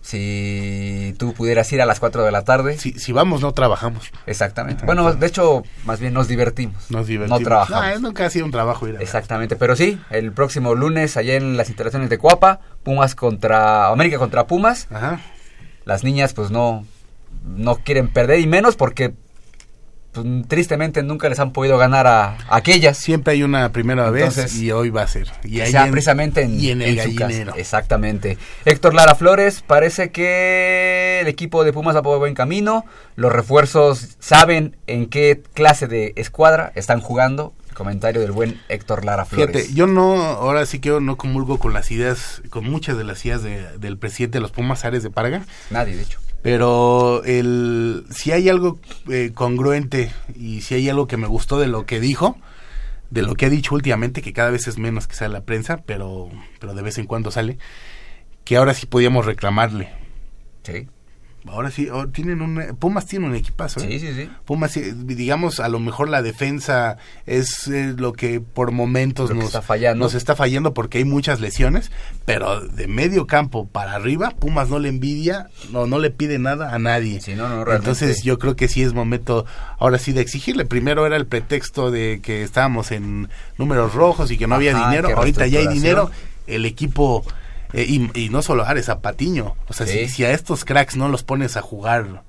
Speaker 3: Si tú pudieras ir a las 4 de la tarde.
Speaker 2: Si, si vamos, no trabajamos.
Speaker 3: Exactamente. Bueno, de hecho, más bien nos divertimos.
Speaker 2: Nos divertimos.
Speaker 3: No trabajamos.
Speaker 2: Ah, nunca ha sido un trabajo ir a
Speaker 3: Exactamente, pero sí, el próximo lunes allá en las instalaciones de Cuapa, Pumas contra América contra Pumas.
Speaker 2: Ajá.
Speaker 3: Las niñas pues no no quieren perder y menos porque pues, tristemente nunca les han podido ganar a, a aquellas.
Speaker 2: Siempre hay una primera
Speaker 3: Entonces,
Speaker 2: vez y hoy va a ser. Y ahí
Speaker 3: sea
Speaker 2: en-
Speaker 3: precisamente en,
Speaker 2: y en el
Speaker 3: en su casa.
Speaker 2: gallinero.
Speaker 3: Exactamente. Héctor Lara Flores, parece que el equipo de Pumas va por buen camino. Los refuerzos saben en qué clase de escuadra están jugando. Comentario del buen Héctor Lara Flores.
Speaker 2: Fíjate, yo no, ahora sí que yo no comulgo con las ideas, con muchas de las ideas de- del presidente de los Pumas, Ares de Parga,
Speaker 3: Nadie, de hecho.
Speaker 2: Pero el, si hay algo eh, congruente y si hay algo que me gustó de lo que dijo, de lo que ha dicho últimamente, que cada vez es menos que sale la prensa, pero, pero de vez en cuando sale, que ahora sí podíamos reclamarle.
Speaker 3: Sí,
Speaker 2: Ahora sí, oh, tienen un, Pumas tiene un equipazo. ¿eh?
Speaker 3: sí, sí. sí.
Speaker 2: Pumas, eh, digamos, a lo mejor la defensa es eh, lo que por momentos nos
Speaker 3: está fallando.
Speaker 2: nos está fallando porque hay muchas lesiones, pero de medio campo para arriba, Pumas no le envidia, no, no le pide nada a nadie.
Speaker 3: Sí, no, no, realmente.
Speaker 2: Entonces yo creo que sí es momento ahora sí de exigirle. Primero era el pretexto de que estábamos en números rojos y que no había dinero, ahorita ya hay dinero, el equipo... eh, y, y no solo Ares, a Patiño. O sea,
Speaker 3: Sí.
Speaker 2: si, si a estos cracks no los pones a jugar,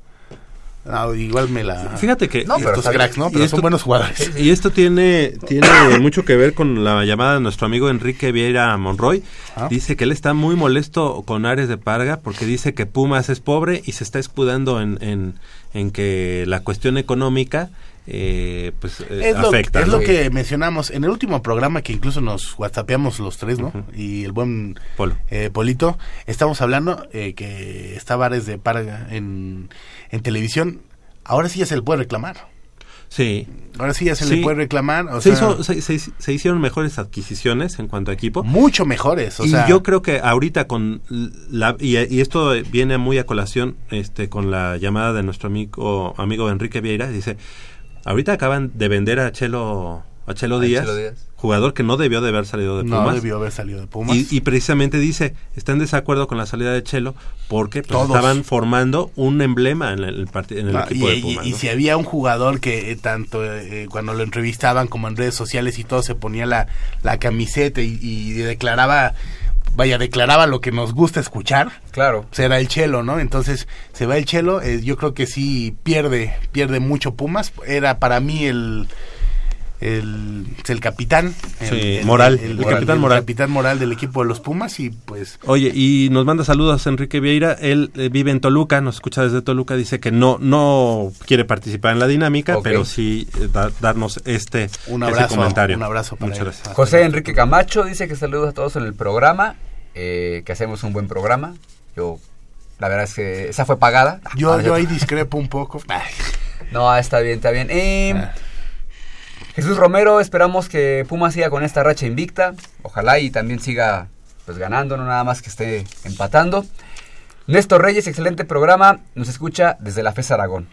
Speaker 2: no, igual me la...
Speaker 1: Fíjate que
Speaker 3: No,
Speaker 2: estos cracks, ¿no?
Speaker 1: Y
Speaker 2: Pero
Speaker 1: esto-
Speaker 2: son buenos jugadores.
Speaker 1: Y esto tiene, tiene mucho que ver con la llamada de nuestro amigo Enrique Vieira Monroy.
Speaker 2: Ah.
Speaker 1: Dice que él está muy molesto con Ares de Parga porque dice que Pumas es pobre y se está escudando en, en, en que la cuestión económica eh, pues eh,
Speaker 2: Es, lo,
Speaker 1: afecta.
Speaker 2: es
Speaker 1: ¿no?
Speaker 2: lo que mencionamos en el último programa que incluso nos whatsappeamos los tres, ¿no? Y el buen
Speaker 1: Polo.
Speaker 2: eh, Polito, estamos hablando eh, que estaba Ares de Parga en, en televisión. Ahora sí ya se le puede reclamar.
Speaker 1: Sí.
Speaker 2: Ahora sí ya se
Speaker 1: Sí.
Speaker 2: le puede reclamar. O
Speaker 1: Se,
Speaker 2: sea,
Speaker 1: hizo- se- se- se hicieron mejores adquisiciones en cuanto a equipo.
Speaker 2: mucho mejores. O
Speaker 1: y
Speaker 2: sea,
Speaker 1: yo creo que ahorita con la y, y esto viene muy a colación este con la llamada de nuestro amigo amigo Enrique Vieira dice ahorita acaban de vender a Chelo a Chelo
Speaker 3: A
Speaker 1: Díaz,
Speaker 3: Chelo Díaz.
Speaker 1: Jugador que no debió de haber salido de
Speaker 2: no
Speaker 1: Pumas
Speaker 2: debió haber salido de Pumas.
Speaker 1: y, y precisamente dice está en desacuerdo con la salida de Chelo porque pues,
Speaker 2: Todos.
Speaker 1: estaban formando un emblema en el, en el
Speaker 2: No,
Speaker 1: equipo
Speaker 2: y,
Speaker 1: de Pumas
Speaker 2: y
Speaker 1: ¿no?
Speaker 2: si había un jugador que eh, tanto eh, cuando lo entrevistaban como en redes sociales y todo se ponía la, la camiseta y, y declaraba, vaya, declaraba lo que nos gusta escuchar,
Speaker 3: Claro.
Speaker 2: será el Chelo, ¿no? Entonces se va el Chelo, eh, yo creo que sí pierde, pierde mucho Pumas, era para mí el el, el capitán, el,
Speaker 1: Sí, moral,
Speaker 2: el,
Speaker 1: el capitán moral.
Speaker 2: capitán moral del equipo de los Pumas y pues
Speaker 1: Oye, y nos manda saludos Enrique Vieira, él eh, vive en Toluca, nos escucha desde Toluca, dice que no no quiere participar en la dinámica, pero sí eh, da- darnos este,
Speaker 2: Un
Speaker 1: este
Speaker 2: abrazo,
Speaker 1: comentario.
Speaker 2: un abrazo para
Speaker 1: Muchas
Speaker 2: él.
Speaker 1: gracias.
Speaker 3: José Enrique Camacho dice que saludos a todos en el programa, eh, que hacemos un buen programa. Yo, la verdad es que esa fue pagada.
Speaker 2: yo,
Speaker 3: Ah,
Speaker 2: yo ahí discrepo un poco.
Speaker 3: No, está bien, está bien. Eh,
Speaker 2: Ah.
Speaker 3: Jesús Romero, esperamos que Puma siga con esta racha invicta. Ojalá y también siga pues ganando, no nada más que esté empatando. Néstor Reyes, excelente programa. Nos escucha desde la FES Aragón.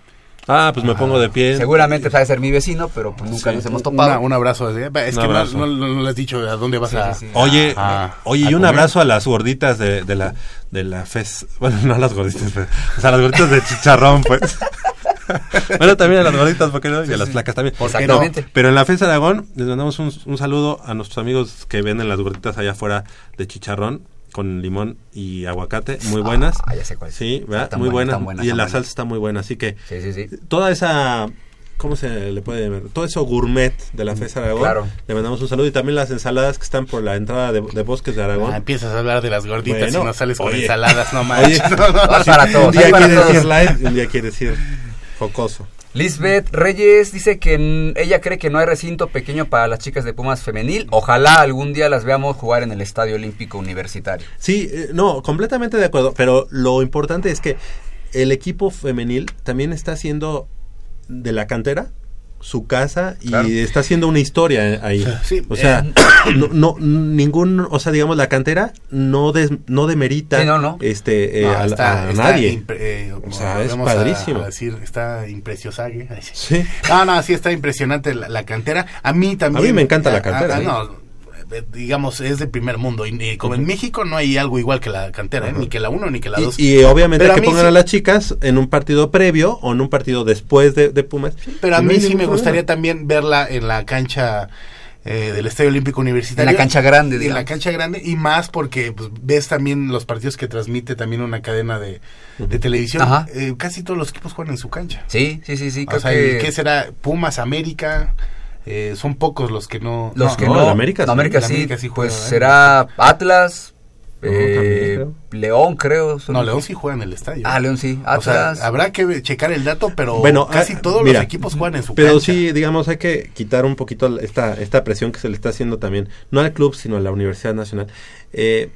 Speaker 1: Ah, pues me pongo de pie.
Speaker 3: Seguramente sabe ser mi vecino, pero pues nunca
Speaker 1: Sí.
Speaker 3: nos hemos topado.
Speaker 2: Una- un abrazo. Es
Speaker 1: Un
Speaker 2: que no-
Speaker 1: abrazo.
Speaker 2: No, no- no le has dicho a dónde vas
Speaker 3: Sí,
Speaker 2: a...
Speaker 3: sí, sí.
Speaker 1: Oye, oye,
Speaker 2: a
Speaker 1: y un
Speaker 2: comer.
Speaker 1: abrazo a las gorditas de, de la de la FES. Bueno, no a las gorditas, pero, o sea, a las gorditas de chicharrón, pues. bueno, también a las gorditas, ¿por qué no? Y a las placas también.
Speaker 3: ¿Por qué
Speaker 1: No, pero en la FES Aragón les mandamos un, un saludo a nuestros amigos que venden las gorditas allá afuera de chicharrón con limón y aguacate, muy buenas.
Speaker 3: Ah, ya sé cuál es.
Speaker 1: Sí, ¿verdad? Muy
Speaker 3: buenas,
Speaker 1: buenas.
Speaker 3: están buenas,
Speaker 1: y la
Speaker 3: buenas.
Speaker 1: salsa está muy buena, así que
Speaker 3: Sí, sí, sí.
Speaker 1: toda esa ¿cómo se le puede llamar? Todo eso gourmet de la FES Aragón.
Speaker 3: Claro.
Speaker 1: Le mandamos un saludo y también las ensaladas que están por la entrada de, de Bosques de Aragón.
Speaker 2: Ah, empiezas a hablar de las gorditas
Speaker 1: Bueno,
Speaker 2: y no sales con
Speaker 1: oye.
Speaker 2: ensaladas, no
Speaker 1: Oye,
Speaker 2: manches. No, no,
Speaker 3: No, es para
Speaker 1: un
Speaker 3: todos,
Speaker 1: día
Speaker 3: es para
Speaker 1: quiere
Speaker 3: todos.
Speaker 1: decir light y un día quiere decir
Speaker 3: Lisbeth Reyes dice que ella cree que no hay recinto pequeño para las chicas de Pumas femenil. Ojalá algún día las veamos jugar en el Estadio Olímpico Universitario.
Speaker 1: Sí, eh, no, completamente de acuerdo, pero lo importante es que el equipo femenil también está haciendo de la cantera su casa y
Speaker 3: Claro.
Speaker 1: está haciendo una historia ahí.
Speaker 2: Sí,
Speaker 1: o sea,
Speaker 3: eh.
Speaker 1: no, no ningún, o sea, digamos la cantera no des- no demerita
Speaker 3: Sí, no, no.
Speaker 1: este eh,
Speaker 2: No,
Speaker 1: a,
Speaker 2: está-
Speaker 1: a
Speaker 2: está
Speaker 1: nadie.
Speaker 2: impre- eh,
Speaker 1: O sea, es
Speaker 2: a-
Speaker 1: padrísimo.
Speaker 2: a decir, está sí. No, sí está impresionante la, la cantera. A mí también.
Speaker 1: A mí me encanta la
Speaker 2: Ah,
Speaker 1: cantera,
Speaker 2: ah,
Speaker 1: ¿eh?
Speaker 2: no, digamos, es de primer mundo. Y, como en México no hay algo igual que la cantera, ¿eh? ni que la 1 ni que la 2.
Speaker 1: Y, y obviamente
Speaker 2: Pero
Speaker 1: que
Speaker 2: a
Speaker 1: pongan
Speaker 2: sí-
Speaker 1: a las chicas en un partido previo o en un partido después de, de Pumas.
Speaker 2: Pero a
Speaker 1: No
Speaker 2: mí sí me
Speaker 1: problema.
Speaker 2: gustaría también verla en la cancha eh, del Estadio Olímpico Universitario.
Speaker 3: En la cancha grande,
Speaker 2: En
Speaker 3: digamos.
Speaker 2: la cancha grande y más porque pues, ves también los partidos que transmite también una cadena de, de televisión.
Speaker 3: Ajá.
Speaker 2: Eh, casi todos los equipos juegan en su cancha.
Speaker 3: Sí, sí, sí, sí.
Speaker 2: o
Speaker 3: creo
Speaker 2: sea,
Speaker 3: que
Speaker 2: ¿y ¿qué será? Pumas, América. Eh, son pocos los que no.
Speaker 3: los
Speaker 2: no,
Speaker 3: que
Speaker 1: no, América sí.
Speaker 3: América sí,
Speaker 2: América sí
Speaker 3: pues
Speaker 2: juega, ¿eh?
Speaker 3: será Atlas,
Speaker 1: No,
Speaker 3: eh, León, creo. son-
Speaker 2: No, León sí juega en el estadio.
Speaker 3: Ah, León sí.
Speaker 2: O sea,
Speaker 3: Atlas.
Speaker 2: habrá que checar el dato, pero
Speaker 1: Bueno,
Speaker 2: casi
Speaker 1: ah,
Speaker 2: todos
Speaker 1: mira,
Speaker 2: los equipos juegan en su
Speaker 1: Pero
Speaker 2: cancha.
Speaker 1: sí, digamos, hay que quitar un poquito esta, esta presión que se le está haciendo también, no al club, sino a la Universidad Nacional. Eh,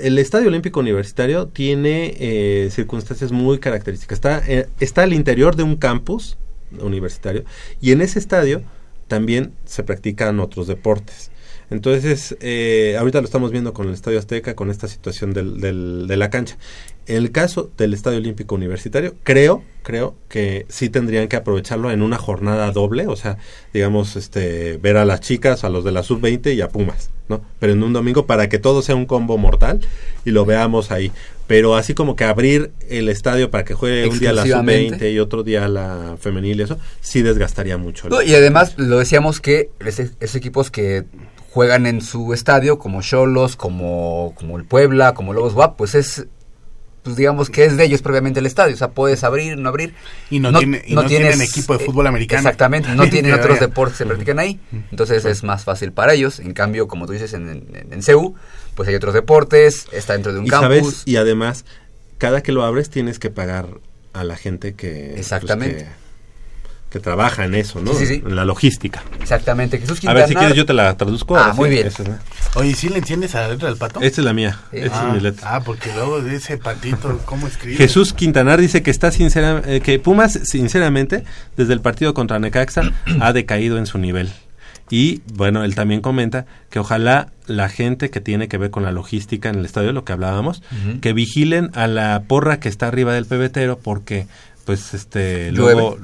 Speaker 1: el Estadio Olímpico Universitario tiene eh, circunstancias muy características. Está, eh, está al interior de un campus universitario y en ese estadio también se practican otros deportes. Entonces, eh, ahorita lo estamos viendo con el Estadio Azteca, con esta situación del, del- de la cancha. El caso del Estadio Olímpico Universitario, creo, creo que sí tendrían que aprovecharlo en una jornada doble, o sea, digamos, este, ver a las chicas, a los de la sub-20 y a Pumas, ¿no? Pero en un domingo para que todo sea un combo mortal y lo veamos ahí. Pero así como que abrir el estadio para que juegue un día la
Speaker 3: Exclusivamente.
Speaker 1: sub-20 y otro día la femenil y eso, sí desgastaría mucho.
Speaker 3: No, y además lo decíamos que esos equipos que juegan en su estadio, como Cholos, como, como el Puebla, como Lobos WAP, pues es, pues digamos que es de ellos previamente el estadio. O sea, puedes abrir, no abrir.
Speaker 2: Y no tiene- y no tienen equipo de fútbol americano.
Speaker 3: Exactamente, no tienen otros deportes que se practican ahí. Entonces es más fácil para ellos. En cambio, como tú dices, en, en, en CEU, pues hay otros deportes, está dentro de un
Speaker 1: y
Speaker 3: campus.
Speaker 1: sabes, y además, cada que lo abres tienes que pagar a la gente que, pues,
Speaker 3: Exactamente.
Speaker 1: que, que trabaja en eso, ¿no?
Speaker 3: Sí, sí, sí.
Speaker 1: En la logística.
Speaker 3: Exactamente, Jesús
Speaker 1: A
Speaker 3: Quintana.
Speaker 1: ver, si quieres yo te la traduzco.
Speaker 3: Ah, muy bien.
Speaker 1: Esa es, la-
Speaker 2: Oye, ¿sí le entiendes a la letra del pato?
Speaker 1: esta es la mía.
Speaker 3: Sí.
Speaker 1: Esta
Speaker 2: ah,
Speaker 1: es mi letra.
Speaker 2: ah, porque luego ese patito, ¿cómo escribe?
Speaker 1: Jesús Quintanar dice que está sincera, eh, que Pumas sinceramente desde el partido contra Necaxa ha decaído en su nivel. Y bueno, él también comenta que ojalá la gente que tiene que ver con la logística en el estadio, lo que hablábamos, que vigilen a la porra que está arriba del pebetero porque pues este
Speaker 3: Llueve.
Speaker 1: luego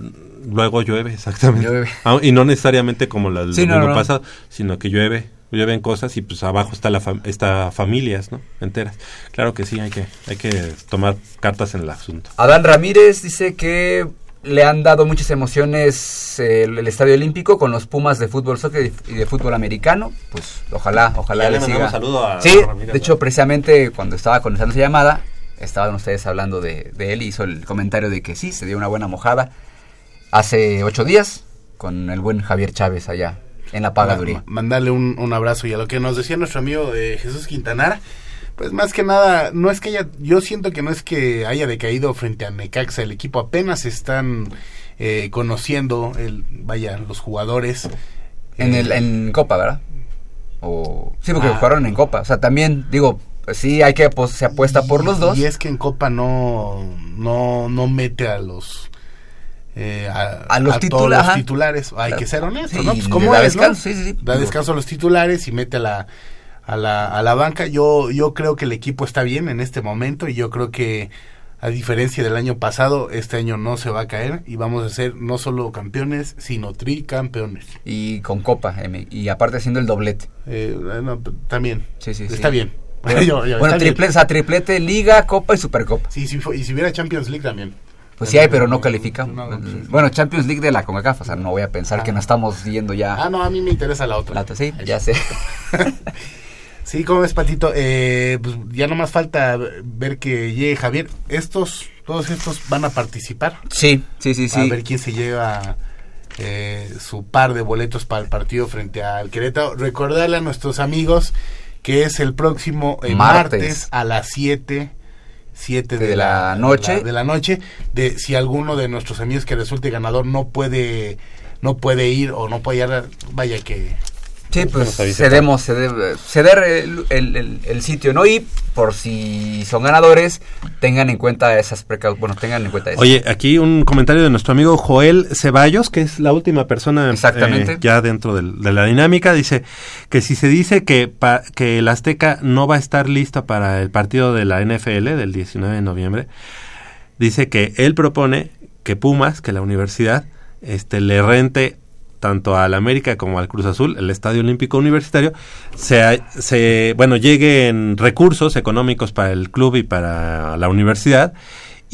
Speaker 1: luego llueve exactamente
Speaker 3: Llueve.
Speaker 1: Ah, y no necesariamente como la del
Speaker 3: Sí, no,
Speaker 1: domingo
Speaker 3: no, no.
Speaker 1: pasado sino que llueve llueven cosas y pues abajo está la fam- está familias no enteras claro que sí hay que hay que tomar cartas en el asunto
Speaker 3: Adán Ramírez dice que le han dado muchas emociones eh, el, el Estadio Olímpico con los Pumas de fútbol soccer y de, fútbol americano. Pues ojalá, ojalá
Speaker 1: Ya
Speaker 3: le
Speaker 1: le
Speaker 3: siga.
Speaker 1: mandamos saludo a
Speaker 3: sí,
Speaker 1: Ramírez,
Speaker 3: de hecho, precisamente cuando estaba conectando esa llamada, estaban ustedes hablando de, de él y hizo el comentario de que sí, se dio una buena mojada hace ocho días con el buen Javier Chávez allá en la pagaduría.
Speaker 2: Ma- Mandarle un, un abrazo y a lo que nos decía nuestro amigo eh, Jesús Quintanar, pues más que nada, no es que haya, yo siento que no es que haya decaído frente a Necaxa, el equipo apenas están eh, conociendo, el, vaya, los jugadores.
Speaker 3: En,
Speaker 2: Eh,
Speaker 3: el, en Copa, ¿verdad? O, sí, porque
Speaker 2: Ah.
Speaker 3: jugaron en Copa. O sea, también, digo, pues sí, hay que, pues, se apuesta por los dos.
Speaker 2: Y es que en Copa no, no, no mete a los... eh, a,
Speaker 3: A los titula-
Speaker 2: los titulares, hay
Speaker 3: Claro.
Speaker 2: que ser honestos,
Speaker 3: Sí,
Speaker 2: ¿no? Pues como
Speaker 3: da descanso, sí, sí, sí.
Speaker 2: Da descanso a los titulares y mete a la, a la, a la banca. Yo, yo creo que el equipo está bien en este momento y yo creo que a diferencia del año pasado, este año no se va a caer y vamos a ser no solo campeones, sino tricampeones.
Speaker 3: Y con Copa, M, y aparte haciendo el doblete.
Speaker 2: Eh, no, también.
Speaker 3: Sí, sí, sí.
Speaker 2: Está bien.
Speaker 3: Bueno,
Speaker 2: Yo- yo-
Speaker 3: bueno,
Speaker 2: está bien.
Speaker 3: triple, o sea, triplete, Liga, Copa y Supercopa.
Speaker 2: Sí, sí, y si hubiera Champions League también.
Speaker 3: Pues sí hay, pero no califica.
Speaker 2: No, no, sí.
Speaker 3: Bueno, Champions League de la CONCACAF, o sea, no voy a pensar que no estamos yendo ya.
Speaker 2: Ah, no, a mí me interesa la otra.
Speaker 3: la- sí, ya sé.
Speaker 2: Sí, ¿cómo ves, Patito? Eh, pues ya no más falta ver que llegue Javier. Estos, todos estos van a participar.
Speaker 3: sí, sí, sí,
Speaker 2: A
Speaker 3: sí.
Speaker 2: ver quién se lleva eh, su par de boletos para el partido frente al Querétaro. Recordarle a nuestros amigos que es el próximo eh,
Speaker 3: Martes.
Speaker 2: martes. a las 7. 7
Speaker 3: De la noche.
Speaker 2: De la, de la noche. De si alguno de nuestros amigos que resulte ganador no puede no puede ir o no puede ir, vaya que
Speaker 3: Sí, pues cedemos, ceder, ceder el, el- el- el sitio, ¿no? Y por si son ganadores, tengan en cuenta esas precauciones, bueno, tengan en cuenta eso.
Speaker 1: Oye, aquí un comentario de nuestro amigo Joel Ceballos, que es la última persona
Speaker 3: Exactamente.
Speaker 1: eh, ya dentro del- de la dinámica, dice que si se dice que, pa- que el Azteca no va a estar listo para el partido de la NFL del 19 de noviembre, dice que él propone que Pumas, que la universidad, este, le rente tanto al América como al Cruz Azul, el Estadio Olímpico Universitario, se, se bueno, lleguen recursos económicos para el club y para la universidad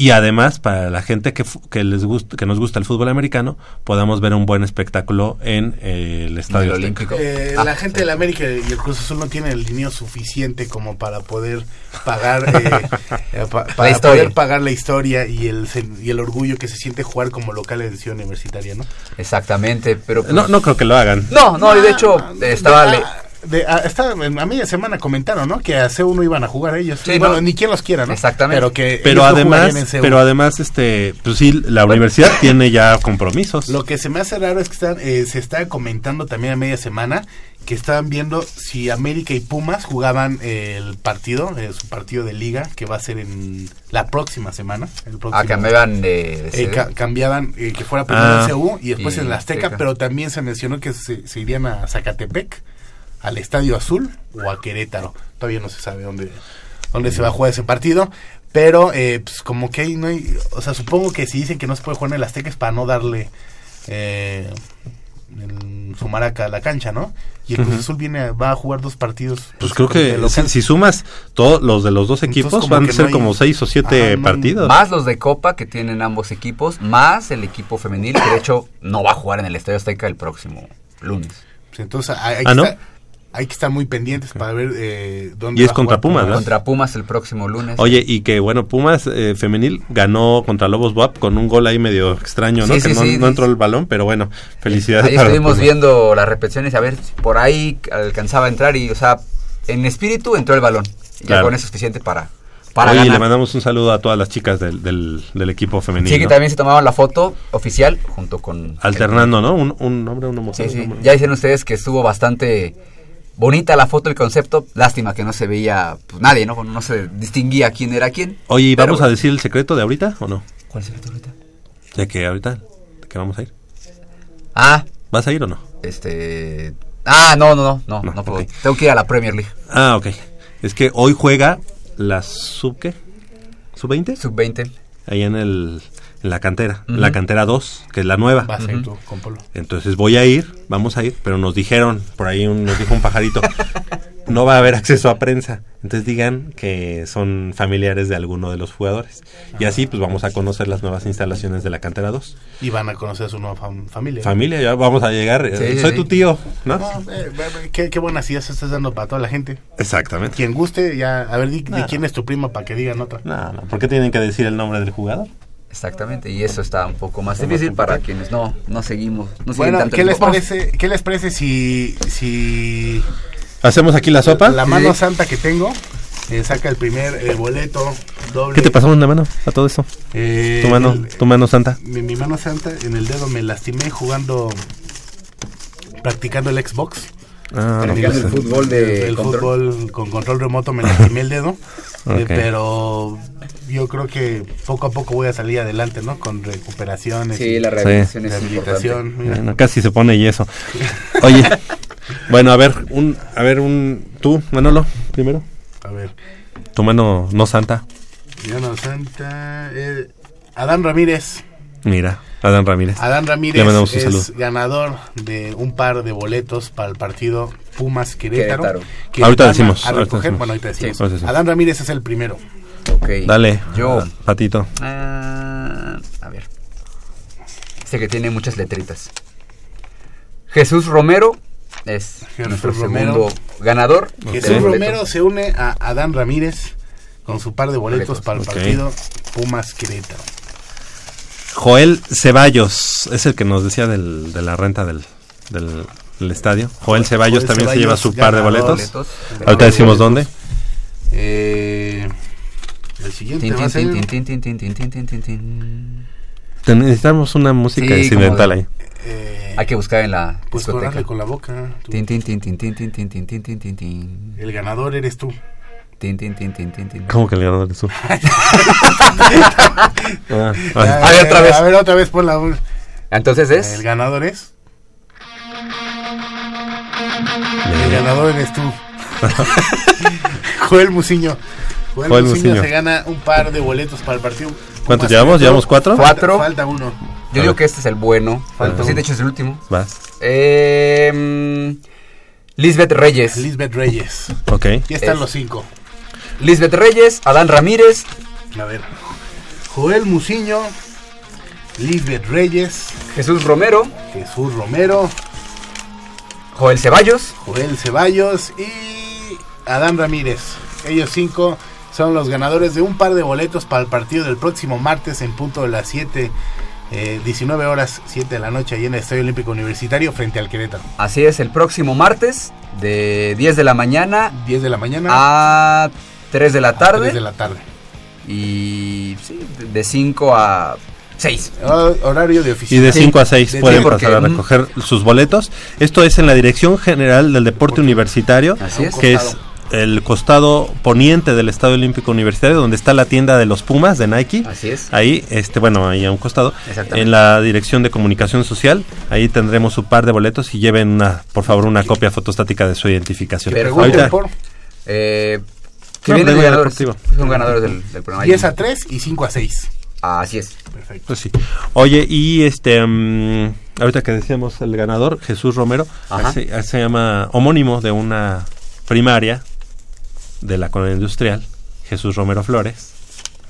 Speaker 1: y además para la gente que, fu- que les gusta, que nos gusta el fútbol americano, podamos ver un buen espectáculo en eh, el Estadio
Speaker 3: el. Olímpico.
Speaker 2: Eh,
Speaker 3: Ah,
Speaker 2: la gente del América y el Cruz Azul no tienen el dinero suficiente como para poder pagar eh, eh, pa- para poder pagar la historia y el y el orgullo que se siente jugar como local de Ciudad Universitaria, ¿no?
Speaker 3: Exactamente, pero pues-
Speaker 1: No, no creo que lo hagan.
Speaker 3: no, no, y de hecho eh, estaba
Speaker 2: de,
Speaker 3: le-
Speaker 2: a, de- a- estaba- a media semana comentaron, ¿no? Que a C1 iban a jugar ellos.
Speaker 3: Sí,
Speaker 2: bueno,
Speaker 3: no.
Speaker 2: ni quien los quiera, ¿no?
Speaker 3: Exactamente.
Speaker 2: Pero que
Speaker 1: Pero
Speaker 2: no
Speaker 1: además,
Speaker 2: en C1.
Speaker 1: pero además, este, pues sí, la universidad tiene ya compromisos.
Speaker 2: Lo que se me hace raro es que están, eh, se está comentando también a media semana que estaban viendo si América y Pumas jugaban el partido, eh, su partido de liga, que va a ser en la próxima semana. El próximo,
Speaker 3: ah, cambiaban de, de
Speaker 2: eh, ca- cambiaban eh, que fuera primero
Speaker 1: Ah.
Speaker 2: en CU y después
Speaker 3: Y
Speaker 2: en la Azteca,
Speaker 3: Azteca.
Speaker 2: pero también se mencionó que se, se irían a Zacatepec, al Estadio Azul o a Querétaro. Todavía no se sabe dónde, dónde se va a jugar ese partido. Pero, eh, pues como que ahí no hay. O sea, supongo que si dicen que no se puede jugar en el Azteca es para no darle eh, el- su maraca a la cancha, ¿no? Y el Cruz Azul viene, a- va a jugar dos partidos.
Speaker 1: Pues creo
Speaker 2: de
Speaker 1: que si, si sumas todos los de los dos equipos, van a ser
Speaker 2: no hay-
Speaker 1: como seis o siete
Speaker 2: Ajá, no hay-
Speaker 1: partidos.
Speaker 3: Más los de Copa que tienen ambos equipos, más el equipo femenil que de hecho no va a jugar en el Estadio Azteca el próximo lunes.
Speaker 2: Pues entonces
Speaker 1: Ah,
Speaker 2: que
Speaker 1: ¿no?
Speaker 2: Hay que estar muy pendientes para ver eh, dónde
Speaker 1: Y es
Speaker 2: va
Speaker 1: contra
Speaker 2: jugar
Speaker 1: Pumas, ¿verdad?
Speaker 3: Contra Pumas el próximo lunes.
Speaker 1: Oye, y que bueno, Pumas eh, femenil ganó contra Lobos WAP con un gol ahí medio extraño, ¿no?
Speaker 3: Sí,
Speaker 1: que
Speaker 3: sí,
Speaker 1: no,
Speaker 3: sí.
Speaker 1: no entró el balón, pero bueno, felicidades.
Speaker 3: Ahí
Speaker 1: para
Speaker 3: estuvimos
Speaker 1: Pumas.
Speaker 3: viendo las repeticiones a ver si por ahí alcanzaba a entrar y, o sea, en espíritu entró el balón. Y
Speaker 1: Claro.
Speaker 3: Ya con eso es suficiente para, para
Speaker 1: Oye, y le
Speaker 3: ganar.
Speaker 1: mandamos un saludo a todas las chicas del, del, del equipo femenil.
Speaker 3: Sí, que también se tomaban la foto oficial junto con...
Speaker 1: Alternando, ¿no? Un, un hombre, una mujer.
Speaker 3: Sí, sí. Ya dicen ustedes que estuvo bastante bonita la foto, el concepto. Lástima que no se veía pues, nadie, ¿no? No se distinguía quién era quién.
Speaker 1: Oye, ¿y vamos a decir el secreto de ahorita o no?
Speaker 3: ¿Cuál es el ahorita?
Speaker 1: Ya que ahorita, que vamos a ir.
Speaker 3: Ah,
Speaker 1: ¿Vas a ir o no?
Speaker 3: este... Ah, no, no, no, no,
Speaker 1: No,
Speaker 3: no, puedo.
Speaker 1: ok.
Speaker 3: Tengo que ir a la Premier League.
Speaker 1: Ah, ok. Es que hoy juega la sub, ¿qué? ¿Sub-20?
Speaker 3: Sub-20.
Speaker 1: Ahí en, el, en la cantera. La cantera 2, que es la nueva.
Speaker 2: Vas a ir tú con Polo.
Speaker 1: Entonces voy a ir, vamos a ir, pero nos dijeron, por ahí un- nos dijo un pajarito, no va a haber acceso a prensa. Entonces digan que son familiares de alguno de los jugadores. Y así pues vamos a conocer las nuevas instalaciones de la cantera 2.
Speaker 2: Y van a conocer a su nueva fam- familia.
Speaker 1: Familia, ya vamos a llegar. eh,
Speaker 3: Sí,
Speaker 1: Soy
Speaker 3: sí.
Speaker 1: tu tío, ¿no?
Speaker 2: No, eh, eh, qué, qué buenas ideas estás dando para toda la gente.
Speaker 1: Exactamente.
Speaker 2: Quien guste, ya, a ver, di, de
Speaker 1: No.
Speaker 2: quién es tu prima para que digan otra.
Speaker 1: No, no, ¿por qué tienen que decir el nombre del jugador?
Speaker 3: Exactamente, y eso está un poco más difícil para quienes no, no seguimos. No
Speaker 2: Bueno,
Speaker 3: tanto
Speaker 2: ¿qué les parece, qué les parece si, si
Speaker 1: ¿Hacemos aquí la sopa?
Speaker 2: la mano
Speaker 3: Sí.
Speaker 2: santa que tengo eh, saca el primer eh, boleto doble?
Speaker 1: ¿Qué te pasó en la mano a todo eso?
Speaker 2: Eh,
Speaker 1: Tu mano,
Speaker 2: el-
Speaker 1: tu mano santa.
Speaker 2: mi, mi mano santa en el dedo me lastimé jugando, practicando el Xbox.
Speaker 1: Ah, no, pues,
Speaker 3: el fútbol de
Speaker 2: el
Speaker 3: control.
Speaker 2: fútbol con control remoto me lastimé el dedo. Eh, pero yo creo que poco a poco voy a salir adelante, ¿no? Con recuperaciones.
Speaker 3: Sí, la rehabilitación es.
Speaker 1: Bueno, casi se pone yeso. Oye, bueno, a ver, un, a ver, un, tú, Manolo, primero.
Speaker 2: A ver.
Speaker 1: Tu mano no santa.
Speaker 2: Mano santa. eh, Adán Ramírez.
Speaker 1: Mira, Adán Ramírez.
Speaker 2: Adán Ramírez
Speaker 1: Le
Speaker 2: es
Speaker 1: saludo.
Speaker 2: ganador de un par de boletos para el partido Pumas Querétaro.
Speaker 3: Querétaro.
Speaker 2: que
Speaker 1: Ahorita decimos,
Speaker 2: a
Speaker 1: ahorita
Speaker 2: recoger-
Speaker 1: decimos.
Speaker 2: Bueno, ahorita decimos.
Speaker 1: Sí, ahorita decimos.
Speaker 2: Adán Ramírez es el primero.
Speaker 3: Ok.
Speaker 1: Dale,
Speaker 3: Yo.
Speaker 1: Patito.
Speaker 3: Ah, a ver. Este que tiene muchas letritas. Jesús Romero es
Speaker 2: Jesús
Speaker 3: nuestro
Speaker 2: Romero.
Speaker 3: segundo ganador.
Speaker 2: Jesús. Romero se une a Adán Ramírez con su par de boletos
Speaker 3: Boletos,
Speaker 2: para el partido Pumas Querétaro.
Speaker 1: Joel Ceballos es el que nos decía del, de la renta del, estadio. Joel Ceballos también se lleva su par de boletos. Ahorita decimos dónde.
Speaker 2: Eh, el siguiente.
Speaker 1: Necesitamos una música incidental
Speaker 3: de,
Speaker 1: ahí.
Speaker 3: Hay que buscar en la
Speaker 2: pues con la boca. El ganador eres tú.
Speaker 3: Tin, tin, tin, tin, tin, tin.
Speaker 1: ¿Cómo que el ganador es tú? Ah, ay.
Speaker 3: A ver, otra vez.
Speaker 2: A ver, otra vez pon la.
Speaker 3: Entonces
Speaker 2: El
Speaker 3: es.
Speaker 2: ganador es. El ganador eres tú. Joel Muciño. Joel,
Speaker 1: Joel
Speaker 2: Muciño,
Speaker 1: Muciño.
Speaker 2: se gana un par de boletos para el partido.
Speaker 1: ¿Cuántos llevamos? ¿Llevamos cuatro?
Speaker 3: Cuatro.
Speaker 2: Falta uno.
Speaker 3: Yo digo que este es el bueno.
Speaker 2: Falta
Speaker 3: Sí, de hecho es el último.
Speaker 1: Vas.
Speaker 3: Eh, mm, Lisbeth Reyes.
Speaker 2: Lisbeth Reyes.
Speaker 1: Ok.
Speaker 2: Ya están
Speaker 3: Es-
Speaker 2: los cinco.
Speaker 3: Lisbeth Reyes, Adán Ramírez,
Speaker 2: A ver. Joel Muciño, Lisbeth Reyes,
Speaker 3: Jesús Romero,
Speaker 2: Jesús Romero,
Speaker 3: Joel Ceballos.
Speaker 2: Joel Ceballos y Adán Ramírez. Ellos cinco son los ganadores de un par de boletos para el partido del próximo martes en punto de las 7, eh, 19 horas, 7 de la noche, ahí en el Estadio Olímpico Universitario frente al Querétaro.
Speaker 3: Así es, el próximo martes de 10 de la mañana
Speaker 2: 10 de la mañana
Speaker 3: a 3 de la
Speaker 2: a
Speaker 3: tarde.
Speaker 2: 3 de la tarde.
Speaker 3: Y sí, de 5 a 6.
Speaker 2: Hor- Horario de
Speaker 1: Y
Speaker 2: oficina.
Speaker 1: de
Speaker 3: Sí,
Speaker 1: 5 a 6
Speaker 2: de-
Speaker 1: pueden pasar a recoger sus boletos. Esto es en la Dirección General del Deporte Universitario,
Speaker 3: Así es.
Speaker 1: que es el costado poniente del Estadio Olímpico Universitario, donde está la tienda de los Pumas de Nike.
Speaker 3: Así es.
Speaker 1: Ahí, este, bueno, ahí a un costado,
Speaker 3: Exactamente.
Speaker 1: en la dirección de comunicación social, ahí tendremos su par de boletos y lleven una, por favor, una copia fotostática de su identificación.
Speaker 3: Pero
Speaker 1: Ahorita-
Speaker 2: por
Speaker 3: Eh, que
Speaker 1: No,
Speaker 3: vienen
Speaker 1: de
Speaker 3: ganadores.
Speaker 1: deportivo.
Speaker 3: Son ganadores del, del programa.
Speaker 2: 10 a 3 y 5 a 6.
Speaker 3: Así es.
Speaker 2: Perfecto.
Speaker 1: Pues sí. Oye, y este, mm, ahorita que decíamos el ganador, Jesús Romero,
Speaker 3: Ajá.
Speaker 1: se, se llama homónimo de una primaria de la colonia industrial, Jesús Romero Flores,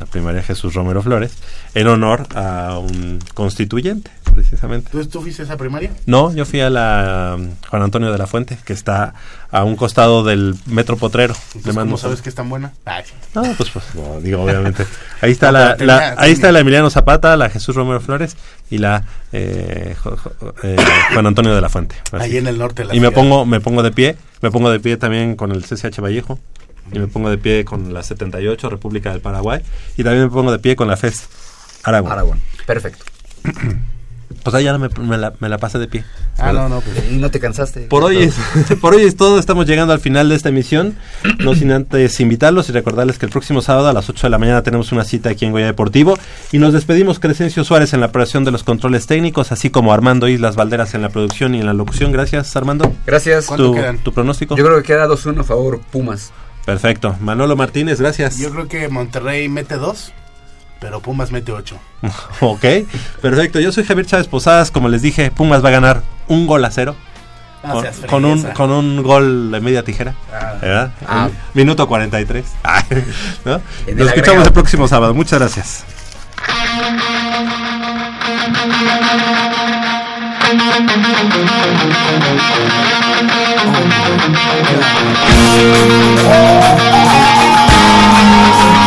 Speaker 1: la primaria Jesús Romero Flores, en honor a un constituyente, precisamente.
Speaker 2: ¿Tú, ¿Tú fuiste a esa primaria?
Speaker 1: No, yo fui a la um, Juan Antonio de la Fuente, que está a un costado del Metro Potrero. Le
Speaker 2: Entonces,
Speaker 1: mando
Speaker 2: ¿Cómo
Speaker 1: un
Speaker 2: sabes que es tan buena? Ay,
Speaker 1: no, pues, pues no, digo, obviamente. Ahí está,
Speaker 2: No,
Speaker 1: la,
Speaker 2: pero
Speaker 1: la-
Speaker 2: tenía-
Speaker 1: ahí está la Emiliano Zapata, la Jesús Romero Flores y la eh, Jo- Jo- eh, Juan Antonio de la Fuente. Así.
Speaker 2: Ahí en el norte de la
Speaker 1: y me pongo, me pongo de pie, me pongo de pie también con el CCH Vallejo y me pongo de pie con la 78 República del Paraguay y también me pongo de pie con la FES Aragón.
Speaker 3: Aragón. Perfecto.
Speaker 1: Pues ahí ya me, me la, me la pasé de pie.
Speaker 2: Ah, no, no, pues.
Speaker 3: Y no te cansaste.
Speaker 1: Por hoy, es, por hoy es todo, estamos llegando al final de esta emisión, no sin antes invitarlos y recordarles que el próximo sábado a las 8 de la mañana tenemos una cita aquí en Goya Deportivo y nos despedimos Crescencio Suárez en la operación de los controles técnicos, así como Armando Islas Valderas en la producción y en la locución. Gracias Armando.
Speaker 3: Gracias.
Speaker 2: ¿Cuánto
Speaker 1: Tu,
Speaker 2: quedan?
Speaker 1: tu pronóstico.
Speaker 3: Yo creo que queda 2-1 a favor Pumas.
Speaker 1: Perfecto. Manolo Martínez, gracias.
Speaker 2: Yo creo que Monterrey mete 2, pero Pumas mete 8.
Speaker 1: ok, perfecto. Yo soy Javier Chávez Posadas. Como les dije, Pumas va a ganar un gol a cero.
Speaker 2: Ah,
Speaker 1: con, con, un, con un gol de media tijera.
Speaker 2: Ah.
Speaker 1: ¿verdad? Minuto 43. Ah, ¿no? Nos escuchamos el próximo sábado. Muchas gracias.
Speaker 5: Oh, oh, oh,